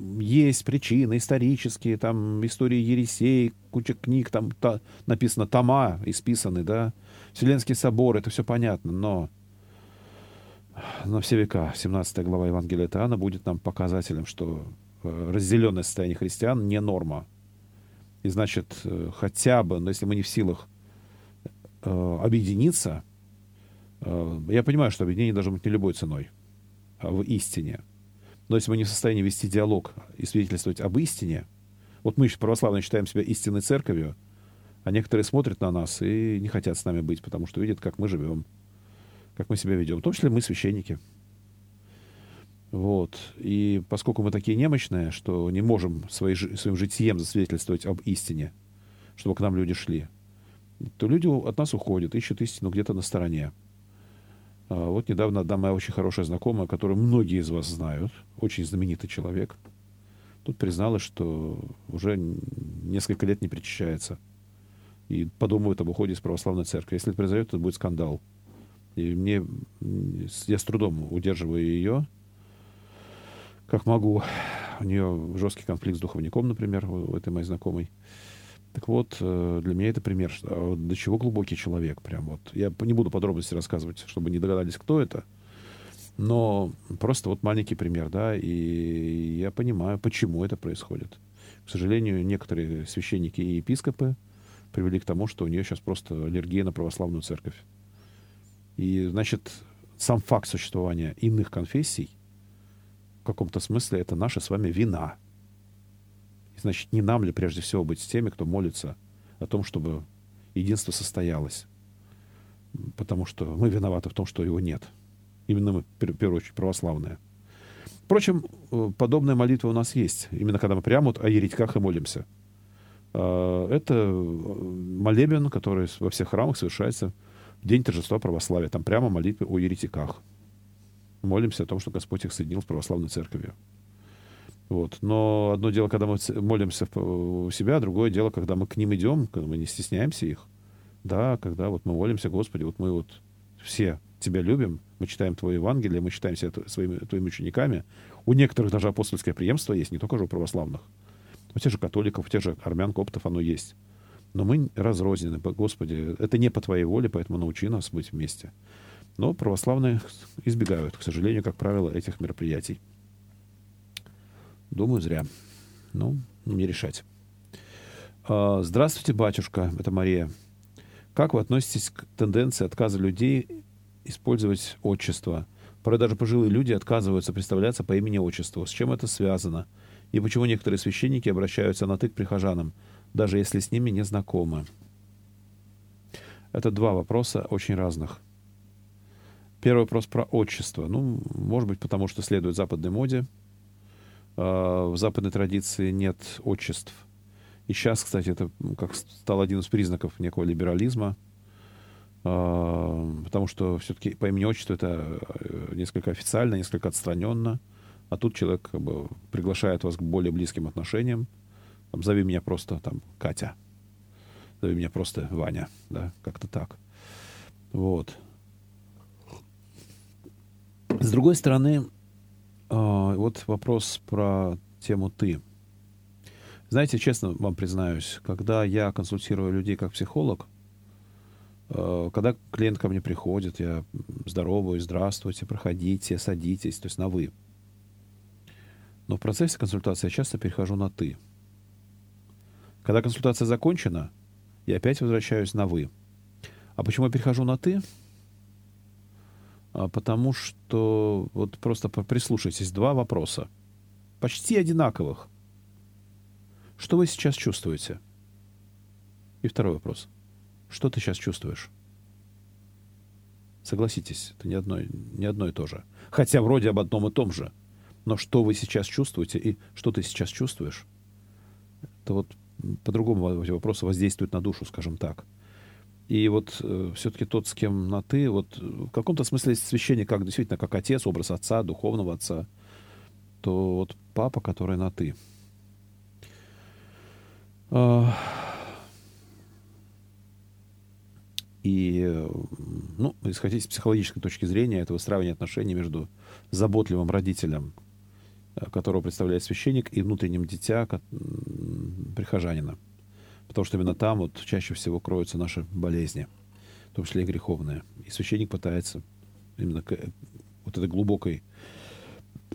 Есть причины исторические, там истории Ересей, куча книг, там та, написано тома исписаны, да, Вселенский собор, это все понятно, но на все века 17 глава Евангелия от Иоанна будет нам показателем, что э, разделенное состояние христиан не норма. И значит, э, хотя бы, но если мы не в силах э, объединиться, я понимаю, что объединение должно быть не любой ценой, а в истине – но если мы не в состоянии вести диалог и свидетельствовать об истине, вот мы, православные, считаем себя истинной церковью, а некоторые смотрят на нас и не хотят с нами быть, потому что видят, как мы живем, как мы себя ведем. В том числе мы священники. Вот. И поскольку мы такие немощные, что не можем свои, своим житием засвидетельствовать об истине, чтобы к нам люди шли, то люди от нас уходят, ищут истину где-то на стороне. А, вот недавно одна моя очень хорошая знакомая, которую многие из вас знают, очень знаменитый человек, тут призналась, что уже несколько лет не причащается. И подумывает об уходе из православной церкви. Если это произойдет, то будет скандал. И мне, я с трудом удерживаю ее, как могу. У нее жесткий конфликт с духовником, например, у этой моей знакомой. Так вот, э, для меня это пример, а до чего глубокий человек. Прям вот. Я не буду подробности рассказывать, чтобы не догадались, кто это. Но просто вот маленький пример, да, и я понимаю, почему это происходит. К сожалению, некоторые священники и епископы привели к тому, что у нее сейчас просто аллергия на православную церковь. И, значит, сам факт существования иных конфессий в каком-то смысле это наша с вами вина – Значит, не нам ли прежде всего быть с теми, кто молится о том, чтобы единство состоялось? Потому что мы виноваты в том, что его нет. Именно мы, в первую очередь, православные. Впрочем, э, подобная молитва у нас есть. Именно когда мы прямо вот о еретиках и молимся. А, это э, молебен, который во всех храмах совершается в день торжества православия. Там прямо молитвы о еретиках. Молимся о том, что Господь их соединил с православной церковью. Вот. Но одно дело, когда мы молимся у себя, другое дело, когда мы к ним идем, когда мы не стесняемся их. Да, когда вот мы молимся, Господи, вот мы вот все Тебя любим, мы читаем Твое Евангелие, мы читаем себя своими, Твоими учениками. У некоторых даже апостольское преемство есть, не только же у православных. У тех же католиков, у тех же армян, коптов оно есть. Но мы разрознены, Господи, это не по Твоей воле, поэтому научи нас быть вместе. Но православные избегают, к сожалению, как правило, этих мероприятий. Думаю, зря. Ну, не решать. А, здравствуйте, батюшка. Это Мария. Как вы относитесь к тенденции отказа людей использовать отчество? Порой даже пожилые люди отказываются представляться по имени-отчеству. С чем это связано? И почему некоторые священники обращаются на «ты» к прихожанам, даже если с ними не знакомы? Это два вопроса очень разных. Первый вопрос про отчество. Ну, может быть, потому что следует западной моде – в западной традиции нет отчеств. И сейчас, кстати, это как стал один из признаков некого либерализма, а, потому что все-таки по имени отчеству это э, несколько официально, несколько отстраненно, а тут человек как бы приглашает вас к более близким отношениям, Там, зови меня просто там Катя. Зови меня просто Ваня. Да, как-то так. Вот. С другой стороны, вот вопрос про тему «ты». Знаете, честно вам признаюсь, когда я консультирую людей как психолог, э, когда клиент ко мне приходит, я здороваюсь, здравствуйте, проходите, садитесь, то есть на «вы». Но в процессе консультации я часто перехожу на «ты». Когда консультация закончена, я опять возвращаюсь на «вы». А почему я перехожу на «ты»? А потому что вот просто прислушайтесь, два вопроса, почти одинаковых. Что вы сейчас чувствуете? И второй вопрос. Что ты сейчас чувствуешь? Согласитесь, это не одно, не одно и то же. Хотя вроде об одном и том же. Но что вы сейчас чувствуете и что ты сейчас чувствуешь, это вот по-другому эти вопросы воздействуют на душу, скажем так. И вот э, все-таки тот, с кем на ты, вот в каком-то смысле священник как действительно как отец, образ отца, духовного отца, то вот папа, который на ты – и, ну, исходить с психологической точки зрения, это выстраивание отношений между заботливым родителем, э, которого представляет священник, и внутренним дитя прихожанина. Потому что именно там вот чаще всего кроются наши болезни, в том числе и греховные. И священник пытается именно к вот этой глубокой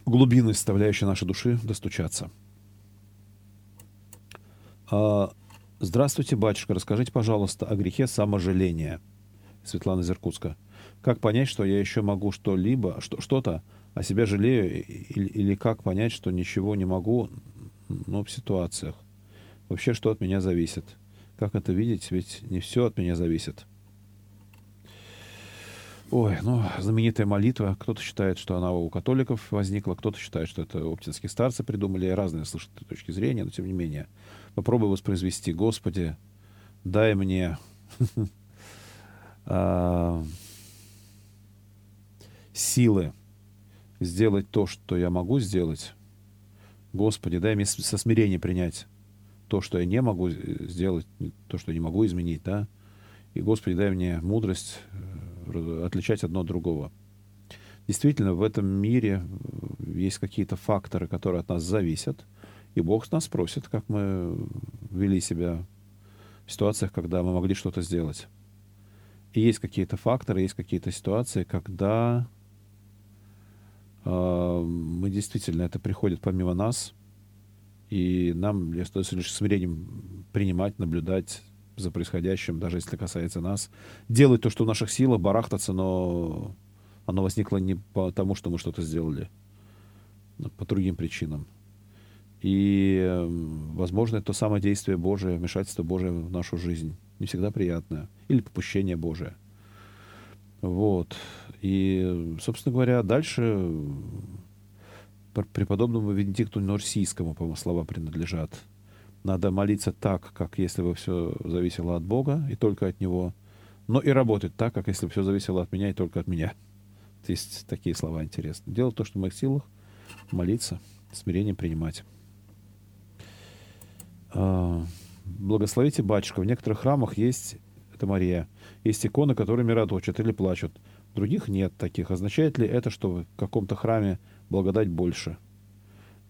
глубины, составляющей нашей души, достучаться. А, здравствуйте, батюшка. Расскажите, пожалуйста, о грехе саможаления. Светлана Зеркутска. Как понять, что я еще могу что-либо, что, что-то о себе жалею, или, или как понять, что ничего не могу, ну, в ситуациях? Вообще, что от меня зависит? Как это видеть? Ведь не все от меня зависит. Ой, ну, знаменитая молитва. Кто-то считает, что она у католиков возникла, кто-то считает, что это оптинские старцы придумали. Разные слышат точки зрения, но тем не менее. Попробуй воспроизвести. Господи, дай мне а, силы сделать то, что я могу сделать. Господи, дай мне со смирением принять то, что я не могу сделать, то, что не могу изменить, да. И, Господи, дай мне мудрость э, отличать одно от другого. Действительно, в этом мире э, есть какие-то факторы, которые от нас зависят, и Бог нас просит, как мы вели себя в ситуациях, когда мы могли что-то сделать. И есть какие-то факторы, есть какие-то ситуации, когда э, мы действительно, это приходит помимо нас, и нам остается лишь смирением принимать, наблюдать за происходящим, даже если касается нас, делать то, что в наших силах, барахтаться, но оно возникло не потому, что мы что-то сделали, но по другим причинам. И, эм, возможно, это то самое действие Божие, вмешательство Божие в нашу жизнь. Не всегда приятное. Или попущение Божие. Вот. И, собственно говоря, дальше преподобному Венедикту Норсийскому, по-моему, слова принадлежат. Надо молиться так, как если бы все зависело от Бога и только от Него, но и работать так, как если бы все зависело от меня и только от меня. Есть такие слова интересные. Делать то, что в моих силах, молиться, смирение принимать. А, благословите батюшка. В некоторых храмах есть, это Мария, есть иконы, которые мироточат или плачут. Других нет таких. Означает ли это, что в каком-то храме благодать больше?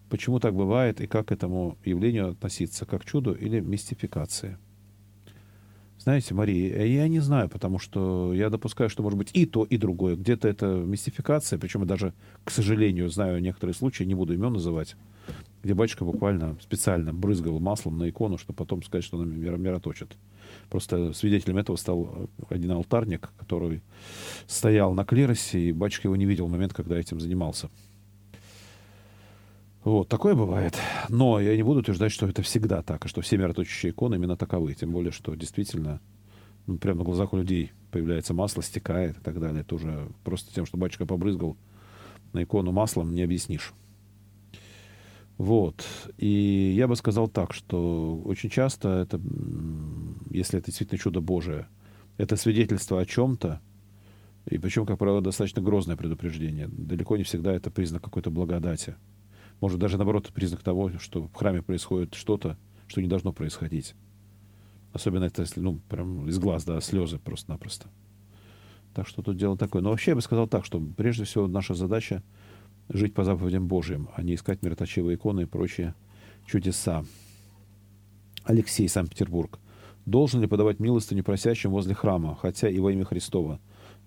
Почему так бывает и как к этому явлению относиться? Как чуду или мистификации? Знаете, Мария, я не знаю, потому что я допускаю, что может быть и то, и другое. Где-то это мистификация, причем я даже, к сожалению, знаю некоторые случаи, не буду имен называть, где батюшка буквально специально брызгал маслом на икону, чтобы потом сказать, что она мироточит. Просто свидетелем этого стал один алтарник, который стоял на клиросе, и батюшка его не видел в момент, когда этим занимался. Вот, такое бывает. Но я не буду утверждать, что это всегда так, и что все мироточащие иконы именно таковы. Тем более, что действительно ну, прямо на глазах у людей появляется масло, стекает и так далее. Это уже просто тем, что батюшка побрызгал на икону маслом, не объяснишь. Вот. И я бы сказал так, что очень часто это, если это действительно чудо Божие, это свидетельство о чем-то, и причем, как правило, достаточно грозное предупреждение. Далеко не всегда это признак какой-то благодати. Может, даже наоборот, признак того, что в храме происходит что-то, что не должно происходить. Особенно это, если, ну, прям из глаз, да, слезы просто-напросто. Так что тут дело такое. Но вообще я бы сказал так, что прежде всего наша задача жить по заповедям Божьим, а не искать мироточивые иконы и прочие чудеса. Алексей, Санкт-Петербург. Должен ли подавать милостыню просящим возле храма, хотя и во имя Христова,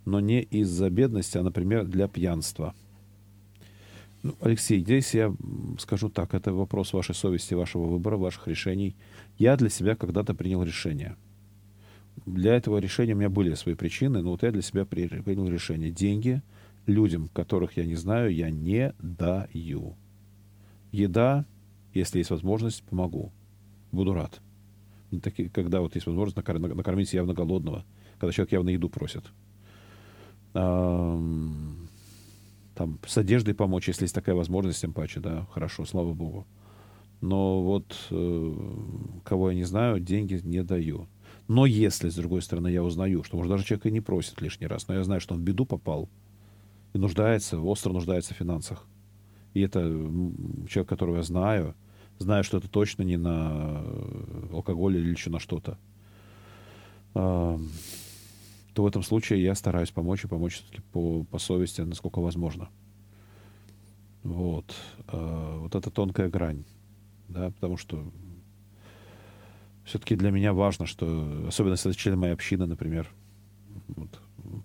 но не из-за бедности, а, например, для пьянства? Ну, Алексей, здесь я скажу так, это вопрос вашей совести, вашего выбора, ваших решений. Я для себя когда-то принял решение. Для этого решения у меня были свои причины, но вот я для себя принял решение. Деньги людям, которых я не знаю, я не даю. Еда, если есть возможность, помогу. Буду рад. Такие, когда вот есть возможность накормить явно голодного, когда человек явно еду просит. Там с одеждой помочь, если есть такая возможность, тем паче, да, хорошо, слава богу. Но вот э, кого я не знаю, деньги не даю. Но если, с другой стороны, я узнаю, что, может, даже человек и не просит лишний раз, но я знаю, что он в беду попал и нуждается, остро нуждается в финансах. И это человек, которого я знаю, знаю, что это точно не на э, алкоголь или еще на что-то, то в этом случае я стараюсь помочь и помочь все-таки по, по совести, насколько возможно. Вот. А, вот это тонкая грань. Да, потому что все-таки для меня важно, что, особенно если это член моей общины, например, вот,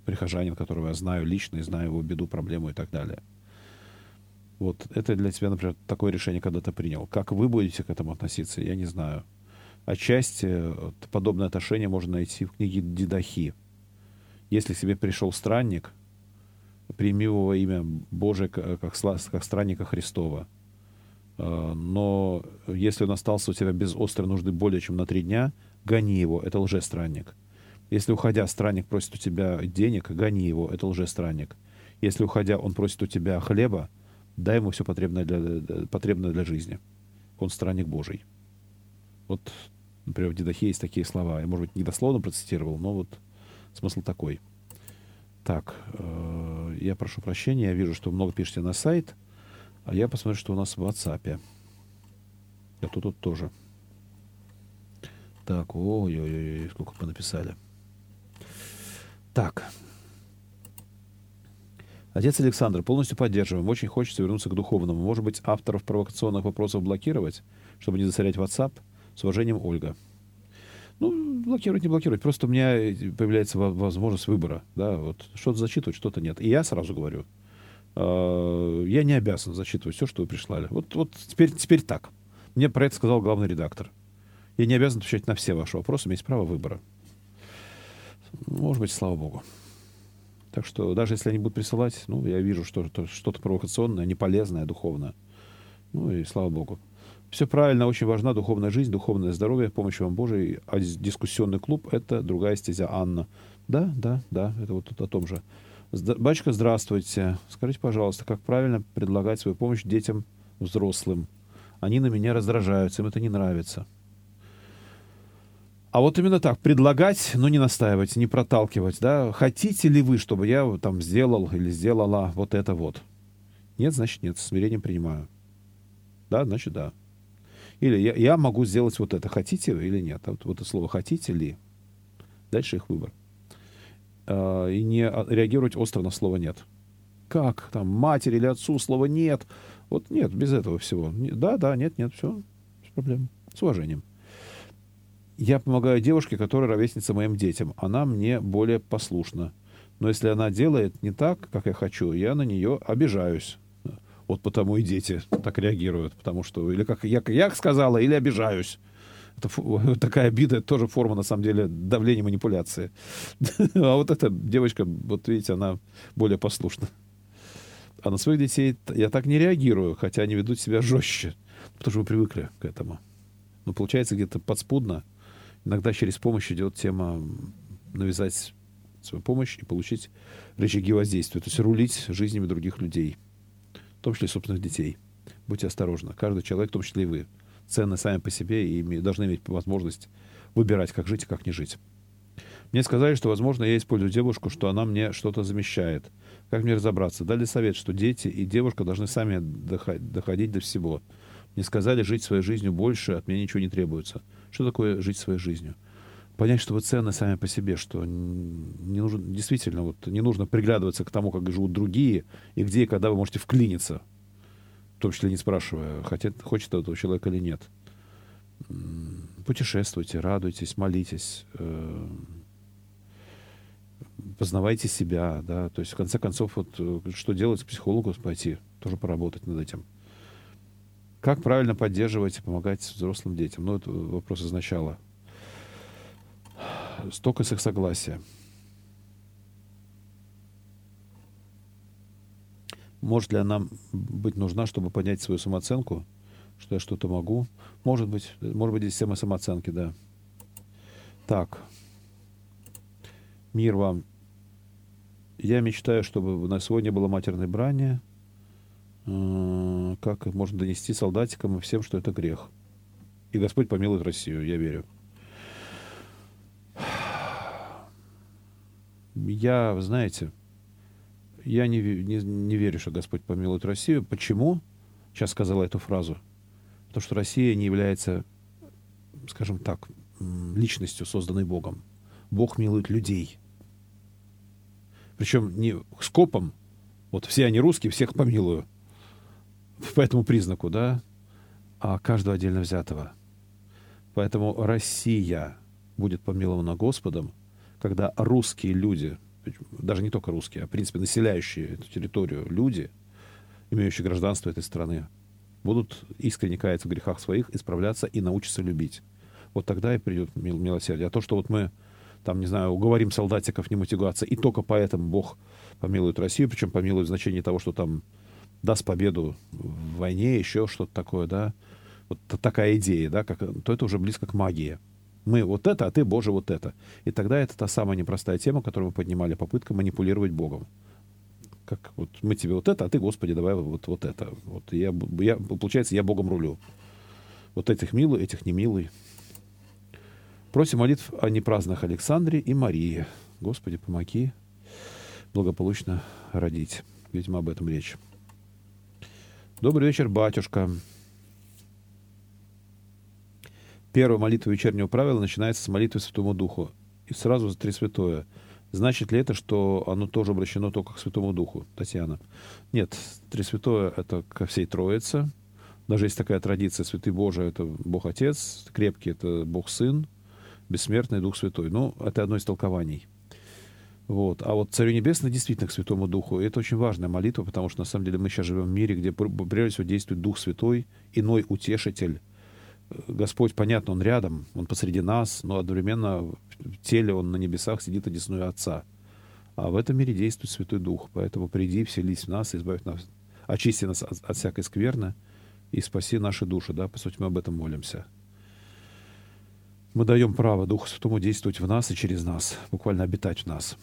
прихожанин, которого я знаю лично и знаю его беду, проблему и так далее – вот это для тебя, например, такое решение когда ты принял. Как вы будете к этому относиться, я не знаю. Отчасти э, подобное отношение можно найти в книге Дидахи. Если к тебе пришел странник, прими его имя Божие как, как странника Христова. Э, но если он остался у тебя без острой нужды более чем на три дня, гони его, это лжестранник. Если, уходя, странник просит у тебя денег, гони его, это лжестранник. Если, уходя, он просит у тебя хлеба, дай ему все потребное для, потребное для жизни. Он странник Божий. Вот, например, в Дедахе есть такие слова. Я, может быть, недословно процитировал, но вот смысл такой. Так, э, я прошу прощения, я вижу, что много пишете на сайт, а я посмотрю, что у нас в WhatsApp. Я тут, тут тоже. Так, ой-ой-ой, сколько понаписали. Так, Отец Александр, полностью поддерживаем. Очень хочется вернуться к духовному. Может быть, авторов провокационных вопросов блокировать, чтобы не засорять WhatsApp? С уважением, Ольга. Ну, блокировать, не блокировать. Просто у меня появляется возможность выбора. Да, вот что-то зачитывать, что-то нет. И я сразу говорю, э, я не обязан зачитывать все, что вы прислали. Вот, вот теперь, теперь так. Мне про это сказал главный редактор. Я не обязан отвечать на все ваши вопросы, у меня есть право выбора. Может быть, слава богу. Так что даже если они будут присылать, ну, я вижу, что что-то провокационное, неполезное, духовное. Ну и слава богу. Все правильно, очень важна духовная жизнь, духовное здоровье, помощь вам Божией. А дискуссионный клуб — это другая стезя Анна. Да, да, да, это вот тут о том же. Батюшка, здравствуйте. Скажите, пожалуйста, как правильно предлагать свою помощь детям взрослым? Они на меня раздражаются, им это не нравится. А вот именно так, предлагать, но не настаивать, не проталкивать, да. Хотите ли вы, чтобы я там сделал или сделала вот это вот? Нет, значит нет, смирением принимаю. Да, значит да. Или я, я могу сделать вот это, хотите или нет. А вот, вот это слово «хотите ли». Дальше их выбор. А, и не реагировать остро на слово «нет». Как? Там матери или отцу слова «нет». Вот нет, без этого всего. Да, да, нет, нет, все, без проблем. С уважением я помогаю девушке, которая ровесница моим детям. Она мне более послушна. Но если она делает не так, как я хочу, я на нее обижаюсь. Вот потому и дети так реагируют. Потому что или как я, я сказала, или обижаюсь. Это, такая обида, это тоже форма, на самом деле, давления манипуляции. А вот эта девочка, вот видите, она более послушна. А на своих детей я так не реагирую, хотя они ведут себя жестче. Потому что вы привыкли к этому. Но получается где-то подспудно Иногда через помощь идет тема навязать свою помощь и получить рычаги воздействия. То есть рулить жизнями других людей, в том числе собственных детей. Будьте осторожны. Каждый человек, в том числе и вы, ценны сами по себе и должны иметь возможность выбирать, как жить и как не жить. Мне сказали, что, возможно, я использую девушку, что она мне что-то замещает. Как мне разобраться? Дали совет, что дети и девушка должны сами доходить до всего. Мне сказали жить своей жизнью больше, от меня ничего не требуется. Что такое жить своей жизнью? Понять, что вы ценны сами по себе, что не нужно, действительно, вот, не нужно приглядываться к тому, как живут другие, и где и когда вы можете вклиниться, в том числе не спрашивая, хотят, хочет этого человека или нет. Путешествуйте, радуйтесь, молитесь, э, познавайте себя, да, то есть в конце концов вот э, что делать к психологу пойти, тоже поработать над этим. Как правильно поддерживать и помогать взрослым детям? Ну, это вопрос изначала. Столько с их согласия. Может ли она быть нужна, чтобы поднять свою самооценку, что я что-то могу? Может быть. Может быть, здесь тема самооценки, да. Так. Мир вам. Я мечтаю, чтобы на сегодня было матерной брани. Как можно донести солдатикам и всем, что это грех. И Господь помилует Россию, я верю. Я, знаете, я не, не, не верю, что Господь помилует Россию. Почему? Сейчас сказала эту фразу. Потому что Россия не является, скажем так, личностью, созданной Богом. Бог милует людей. Причем не скопом. Вот все они русские, всех помилую. По этому признаку, да? А каждого отдельно взятого. Поэтому Россия будет помилована Господом, когда русские люди, даже не только русские, а, в принципе, населяющие эту территорию люди, имеющие гражданство этой страны, будут искренне каяться в грехах своих, исправляться и научиться любить. Вот тогда и придет милосердие. А то, что вот мы, там, не знаю, уговорим солдатиков не мотиваться, и только поэтому Бог помилует Россию, причем помилует в значении того, что там даст победу в войне, еще что-то такое, да, вот такая идея, да, как, то это уже близко к магии. Мы вот это, а ты, Боже, вот это. И тогда это та самая непростая тема, которую мы поднимали, попытка манипулировать Богом как вот мы тебе вот это, а ты, Господи, давай вот, вот это. Вот я, я, получается, я Богом рулю. Вот этих милый, этих не милый. Просим молитв о непраздных Александре и Марии. Господи, помоги благополучно родить. Видимо, об этом речь. Добрый вечер, батюшка. Первая молитва вечернего правила начинается с молитвы Святому Духу. И сразу за Три Святое – Значит ли это, что оно тоже обращено только к Святому Духу, Татьяна? Нет, Тресвятое — это ко всей Троице. Даже есть такая традиция, Святый Божий — это Бог Отец, крепкий — это Бог Сын, бессмертный Дух Святой. Ну, это одно из толкований. Вот. А вот Царю Небесный действительно к Святому Духу. И это очень важная молитва, потому что на самом деле мы сейчас живем в мире, где прежде всего действует Дух Святой, иной утешитель, Господь, понятно, Он рядом, Он посреди нас, но одновременно в теле Он на небесах сидит одесную Отца. А в этом мире действует Святой Дух. Поэтому приди, вселись в нас, избавь нас, очисти нас от, от всякой скверны и спаси наши души. Да? По сути, мы об этом молимся. Мы даем право Духу Святому действовать в нас и через нас, буквально обитать в нас,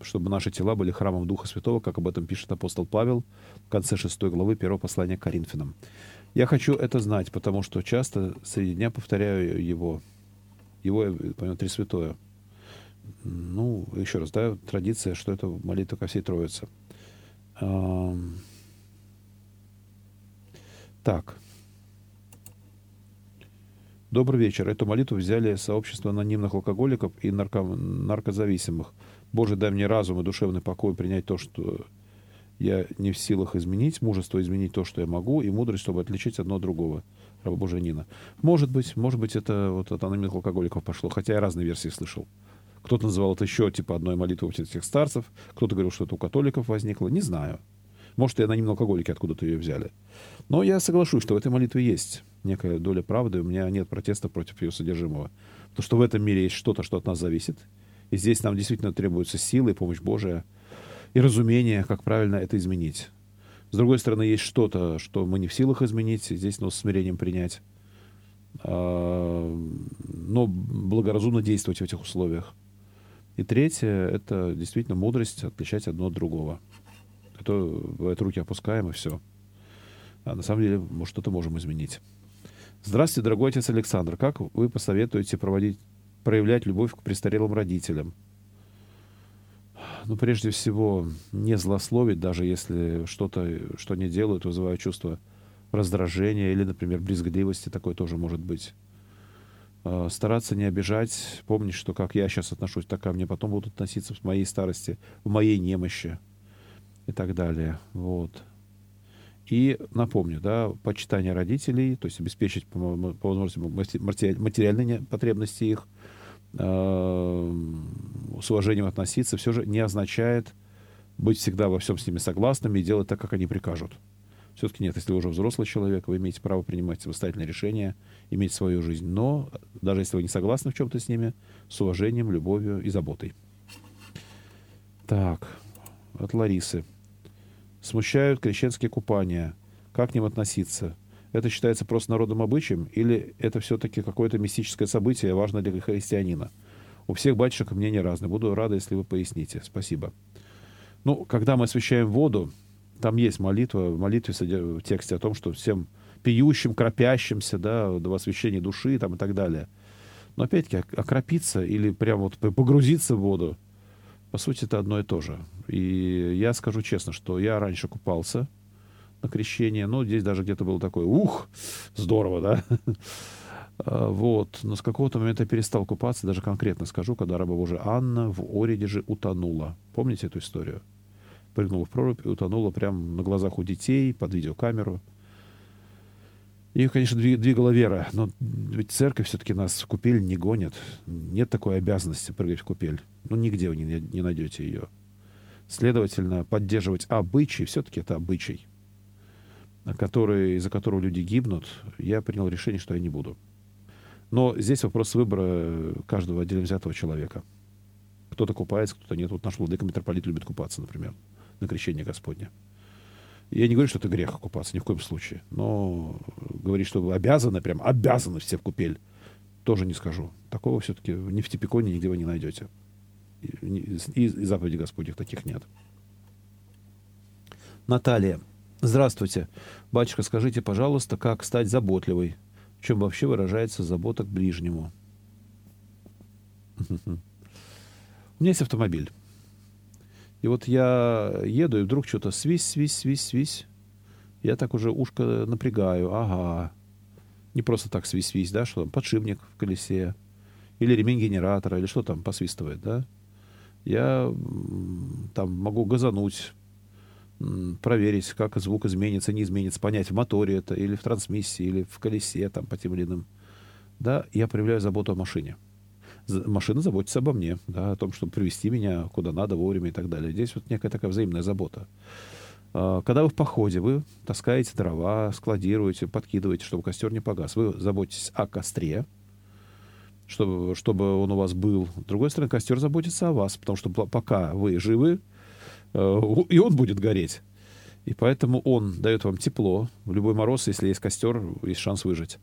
чтобы наши тела были храмом Духа Святого, как об этом пишет апостол Павел в конце 6 главы 1 послания к Коринфянам. Я хочу это знать, потому что часто среди дня повторяю его. Его, я понял, Три Святое. Ну, еще раз, да, традиция, что это молитва ко всей Троице. Так. Добрый вечер. Эту молитву взяли сообщество анонимных алкоголиков и нарко... наркозависимых. Боже, дай мне разум и душевный покой принять то, что я не в силах изменить, мужество изменить то, что я могу, и мудрость, чтобы отличить одно от другого. Раба Божия Нина. Может быть, может быть, это вот от анонимных алкоголиков пошло, хотя я разные версии слышал. Кто-то называл это еще типа одной молитвой этих старцев, кто-то говорил, что это у католиков возникло, не знаю. Может, и анонимные алкоголики откуда-то ее взяли. Но я соглашусь, что в этой молитве есть некая доля правды, у меня нет протеста против ее содержимого. Потому что в этом мире есть что-то, что от нас зависит. И здесь нам действительно требуется сила и помощь Божия – и разумение, как правильно это изменить. С другой стороны, есть что-то, что мы не в силах изменить, здесь с смирением принять. А, но благоразумно действовать в этих условиях. И третье — это действительно мудрость отличать одно от другого. Это это руки опускаем, и все. А на самом деле, мы что-то можем изменить. Здравствуйте, дорогой отец Александр. Как вы посоветуете проводить, проявлять любовь к престарелым родителям? Ну, прежде всего, не злословить, даже если что-то, что не делают, вызывает чувство раздражения или, например, брезгливости такое тоже может быть. Э, стараться не обижать, помнить, что как я сейчас отношусь, так ко мне потом будут относиться в моей старости, в моей немощи и так далее. Вот. И напомню, да, почитание родителей, то есть обеспечить по, возможности материальные потребности их, с уважением относиться, все же не означает быть всегда во всем с ними согласными и делать так, как они прикажут. Все-таки нет, если вы уже взрослый человек, вы имеете право принимать самостоятельные решения, иметь свою жизнь. Но даже если вы не согласны в чем-то с ними, с уважением, любовью и заботой. Так, от Ларисы. Смущают крещенские купания. Как к ним относиться? Это считается просто народным обычаем или это все-таки какое-то мистическое событие, важное для христианина? У всех батюшек мнения разные. Буду рада, если вы поясните. Спасибо. Ну, когда мы освещаем воду, там есть молитва, в молитве в тексте о том, что всем пьющим, кропящимся, да, до освящения души там, и так далее. Но опять-таки окропиться или прямо вот погрузиться в воду, по сути, это одно и то же. И я скажу честно, что я раньше купался на крещение, но здесь даже где-то было такое, ух, здорово, да? А, вот. Но с какого-то момента я перестал купаться, даже конкретно скажу, когда раба Божия Анна в Ориде же утонула. Помните эту историю? Прыгнула в прорубь и утонула прямо на глазах у детей под видеокамеру. Ее, конечно, двигала вера, но ведь церковь все-таки нас в купель не гонит. Нет такой обязанности прыгать в купель. Ну, нигде вы не найдете ее. Следовательно, поддерживать обычай, все-таки это обычай, который, из-за которого люди гибнут, я принял решение, что я не буду. Но здесь вопрос выбора каждого отдельно взятого человека. Кто-то купается, кто-то нет. Вот наш владыка митрополит любит купаться, например, на крещение Господне. Я не говорю, что это грех купаться, ни в коем случае. Но говорить, что вы обязаны, прям обязаны все в купель, тоже не скажу. Такого все-таки ни в Типиконе нигде вы не найдете. И, и, и заповеди Господних таких нет. Наталья. Здравствуйте. Батюшка, скажите, пожалуйста, как стать заботливой? Чем вообще выражается забота к ближнему? У меня есть автомобиль. И вот я еду, и вдруг что-то свись, свись, свись, свись. Я так уже ушко напрягаю. Ага. Не просто так свись-свись, да, что там, подшипник в колесе. Или ремень генератора, или что там посвистывает, да. Я там могу газануть, проверить, как звук изменится, не изменится, понять, в моторе это, или в трансмиссии, или в колесе, там, по тем или иным. Да, я проявляю заботу о машине машина заботится обо мне, да, о том, чтобы привести меня куда надо вовремя и так далее. Здесь вот некая такая взаимная забота. А, когда вы в походе, вы таскаете дрова, складируете, подкидываете, чтобы костер не погас. Вы заботитесь о костре, чтобы, чтобы он у вас был. С другой стороны, костер заботится о вас, потому что пока вы живы, и он будет гореть. И поэтому он дает вам тепло. В любой мороз, если есть костер, есть шанс выжить.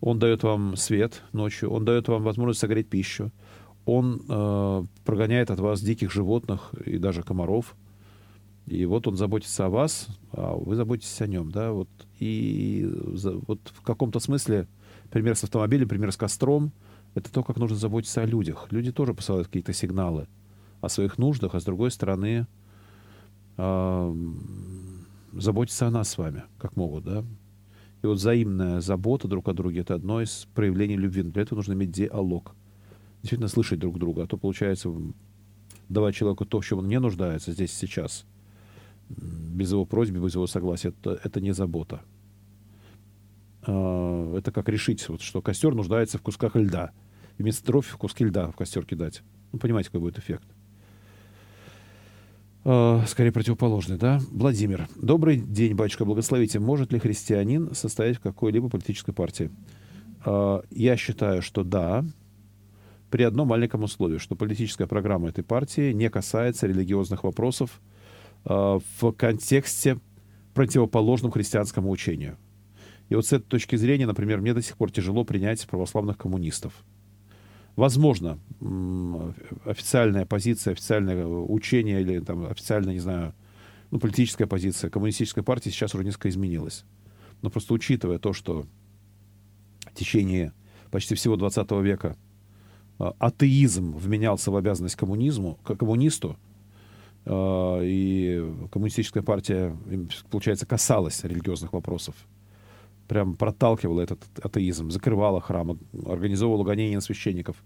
Он дает вам свет ночью, он дает вам возможность согреть пищу, он э, прогоняет от вас диких животных и даже комаров. И вот он заботится о вас, а вы заботитесь о нем, да, вот. И за, вот в каком-то смысле пример с автомобилем, пример с костром, это то, как нужно заботиться о людях. Люди тоже посылают какие-то сигналы о своих нуждах, а с другой стороны заботятся о нас с вами, как могут, да. И вот взаимная забота друг о друге — это одно из проявлений любви. Для этого нужно иметь диалог. Действительно слышать друг друга. А то, получается, давать человеку то, в чем он не нуждается здесь сейчас, без его просьбы, без его согласия, это, это не забота. А, это как решить, вот, что костер нуждается в кусках льда. Вместо дров куски льда в костер кидать. Ну, понимаете, какой будет эффект. Э, скорее противоположный, да? Владимир. Добрый день, батюшка, благословите. Может ли христианин состоять в какой-либо политической партии? Э, я считаю, что да, при одном маленьком условии, что политическая программа этой партии не касается религиозных вопросов э, в контексте противоположном христианскому учению. И вот с этой точки зрения, например, мне до сих пор тяжело принять православных коммунистов возможно, официальная позиция, официальное учение или там официальная, не знаю, ну, политическая позиция коммунистической партии сейчас уже несколько изменилась. Но просто учитывая то, что в течение почти всего 20 века а, атеизм вменялся в обязанность коммунизму, коммунисту, а, и коммунистическая партия, получается, касалась религиозных вопросов. Прям проталкивала этот атеизм, закрывала храмы, организовывала гонения на священников.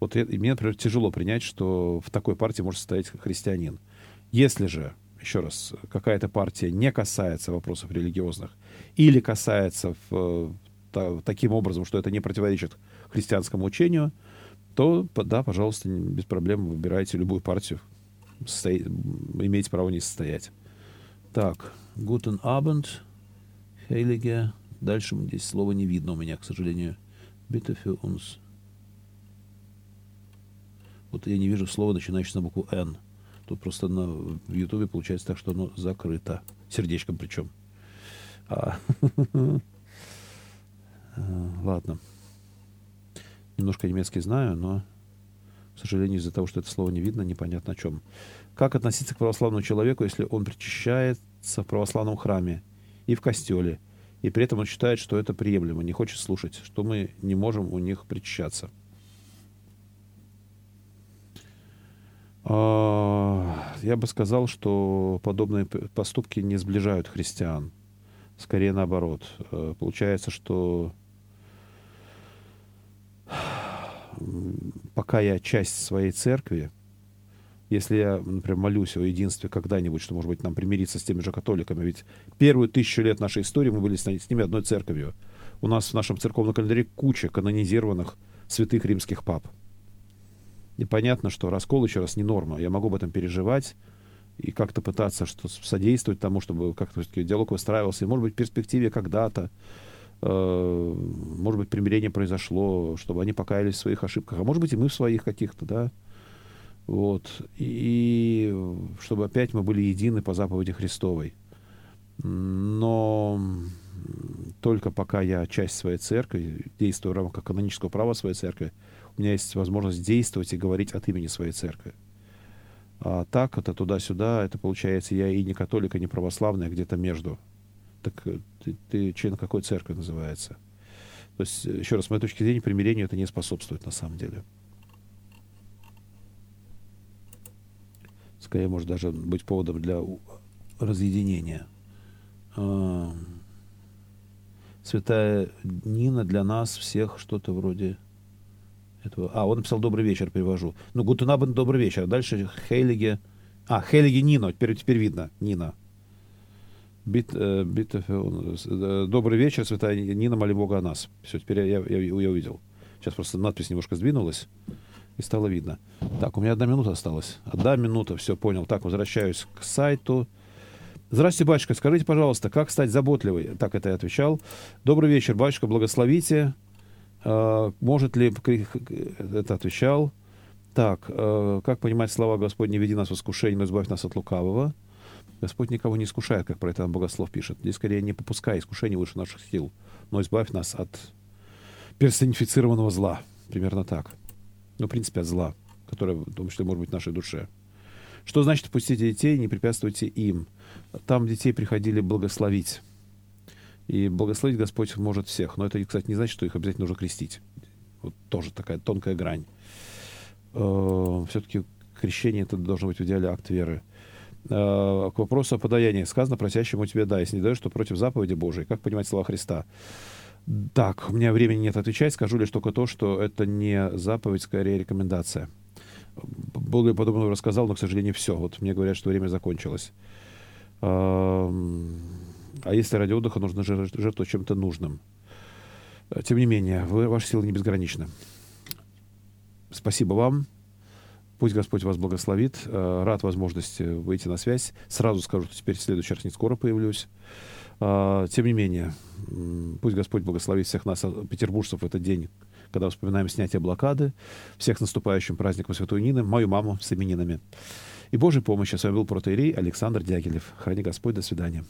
Вот я, мне, например, тяжело принять, что в такой партии может состоять христианин. Если же, еще раз, какая-то партия не касается вопросов религиозных или касается в, та, таким образом, что это не противоречит христианскому учению, то, да, пожалуйста, без проблем выбирайте любую партию. Состо... Имеете право не состоять. Так, Guten Abend, Heilige. Дальше здесь слова не видно у меня, к сожалению. Bitte für uns. Вот я не вижу слова, начинающего на букву «Н». Тут просто на, в Ютубе получается так, что оно закрыто. Сердечком причем. А, ладно. Немножко немецкий знаю, но, к сожалению, из-за того, что это слово не видно, непонятно о чем. Как относиться к православному человеку, если он причащается в православном храме и в костеле, и при этом он считает, что это приемлемо, не хочет слушать, что мы не можем у них причащаться? А, я бы сказал, что подобные поступки не сближают христиан. Скорее наоборот. Э, получается, что пока я часть своей церкви, если я, например, молюсь о единстве когда-нибудь, что, может быть, нам примириться с теми же католиками, ведь первую тысячу лет нашей истории мы были с ними одной церковью. У нас в нашем церковном календаре куча канонизированных святых римских пап. И понятно, что раскол еще раз не норма. Я могу об этом переживать и как-то пытаться что содействовать тому, чтобы как-то диалог выстраивался. И, может быть, в перспективе когда-то, э, может быть, примирение произошло, чтобы они покаялись в своих ошибках. А может быть, и мы в своих каких-то, да. Вот. И чтобы опять мы были едины по заповеди Христовой. Но только пока я часть своей церкви, действую в рамках канонического права своей церкви, у меня есть возможность действовать и говорить от имени своей церкви. А так, это туда-сюда, это получается, я и не католик, и не православный, а где-то между. Так э, ты, ты член какой церкви называется? То есть, еще раз, с моей точки зрения, примирению это не способствует на самом деле. Скорее, может даже быть поводом для разъединения. А, Святая Нина для нас всех что-то вроде этого. А, он написал «Добрый вечер», перевожу. Ну, Гутенабен «Добрый вечер». Дальше Хейлиге... А, Хейлиге Нино. Теперь, теперь видно. Нина. Бит, э, бит, э, добрый вечер, святая Нина, моли Бога о нас. Все, теперь я, я, я увидел. Сейчас просто надпись немножко сдвинулась, и стало видно. Так, у меня одна минута осталась. Одна минута, все, понял. Так, возвращаюсь к сайту. Здравствуйте, батюшка. Скажите, пожалуйста, как стать заботливой? Так это я отвечал. Добрый вечер, батюшка, благословите. А, может ли, это отвечал, так, а, как понимать слова Господь, не веди нас в искушение, но избавь нас от лукавого. Господь никого не искушает, как про это Богослов пишет. Здесь скорее не попускай искушений выше наших сил, но избавь нас от персонифицированного зла. Примерно так. Ну, в принципе, от зла, которое, в том числе, может быть, в нашей душе. Что значит «пустите детей, не препятствуйте им»? Там детей приходили благословить. И благословить Господь может всех. Но это, кстати, не значит, что их обязательно нужно крестить. Вот тоже такая тонкая грань. Э, Все-таки крещение это должно быть в идеале акт веры. Э, к вопросу о подаянии. Сказано просящему тебе дай, если не даешь, что против заповеди Божией. Как понимать слова Христа? Так, у меня времени нет отвечать. Скажу лишь только то, что это не заповедь, скорее рекомендация. Более подобного рассказал, но, к сожалению, все. Вот мне говорят, что время закончилось. А если ради отдыха нужно жертвовать чем-то нужным? Э, тем не менее, вы, ваши силы не безграничны. Спасибо вам. Пусть Господь вас благословит. Э, рад возможности выйти на связь. Сразу скажу, что теперь в следующий раз не скоро появлюсь. Э, тем не менее, пусть Господь благословит всех нас, петербуржцев, в этот день, когда вспоминаем снятие блокады. Всех наступающим праздником Святой Нины. Мою маму с именинами. И Божьей помощи. С вами был протеерей Александр Дягилев. Храни Господь. До свидания.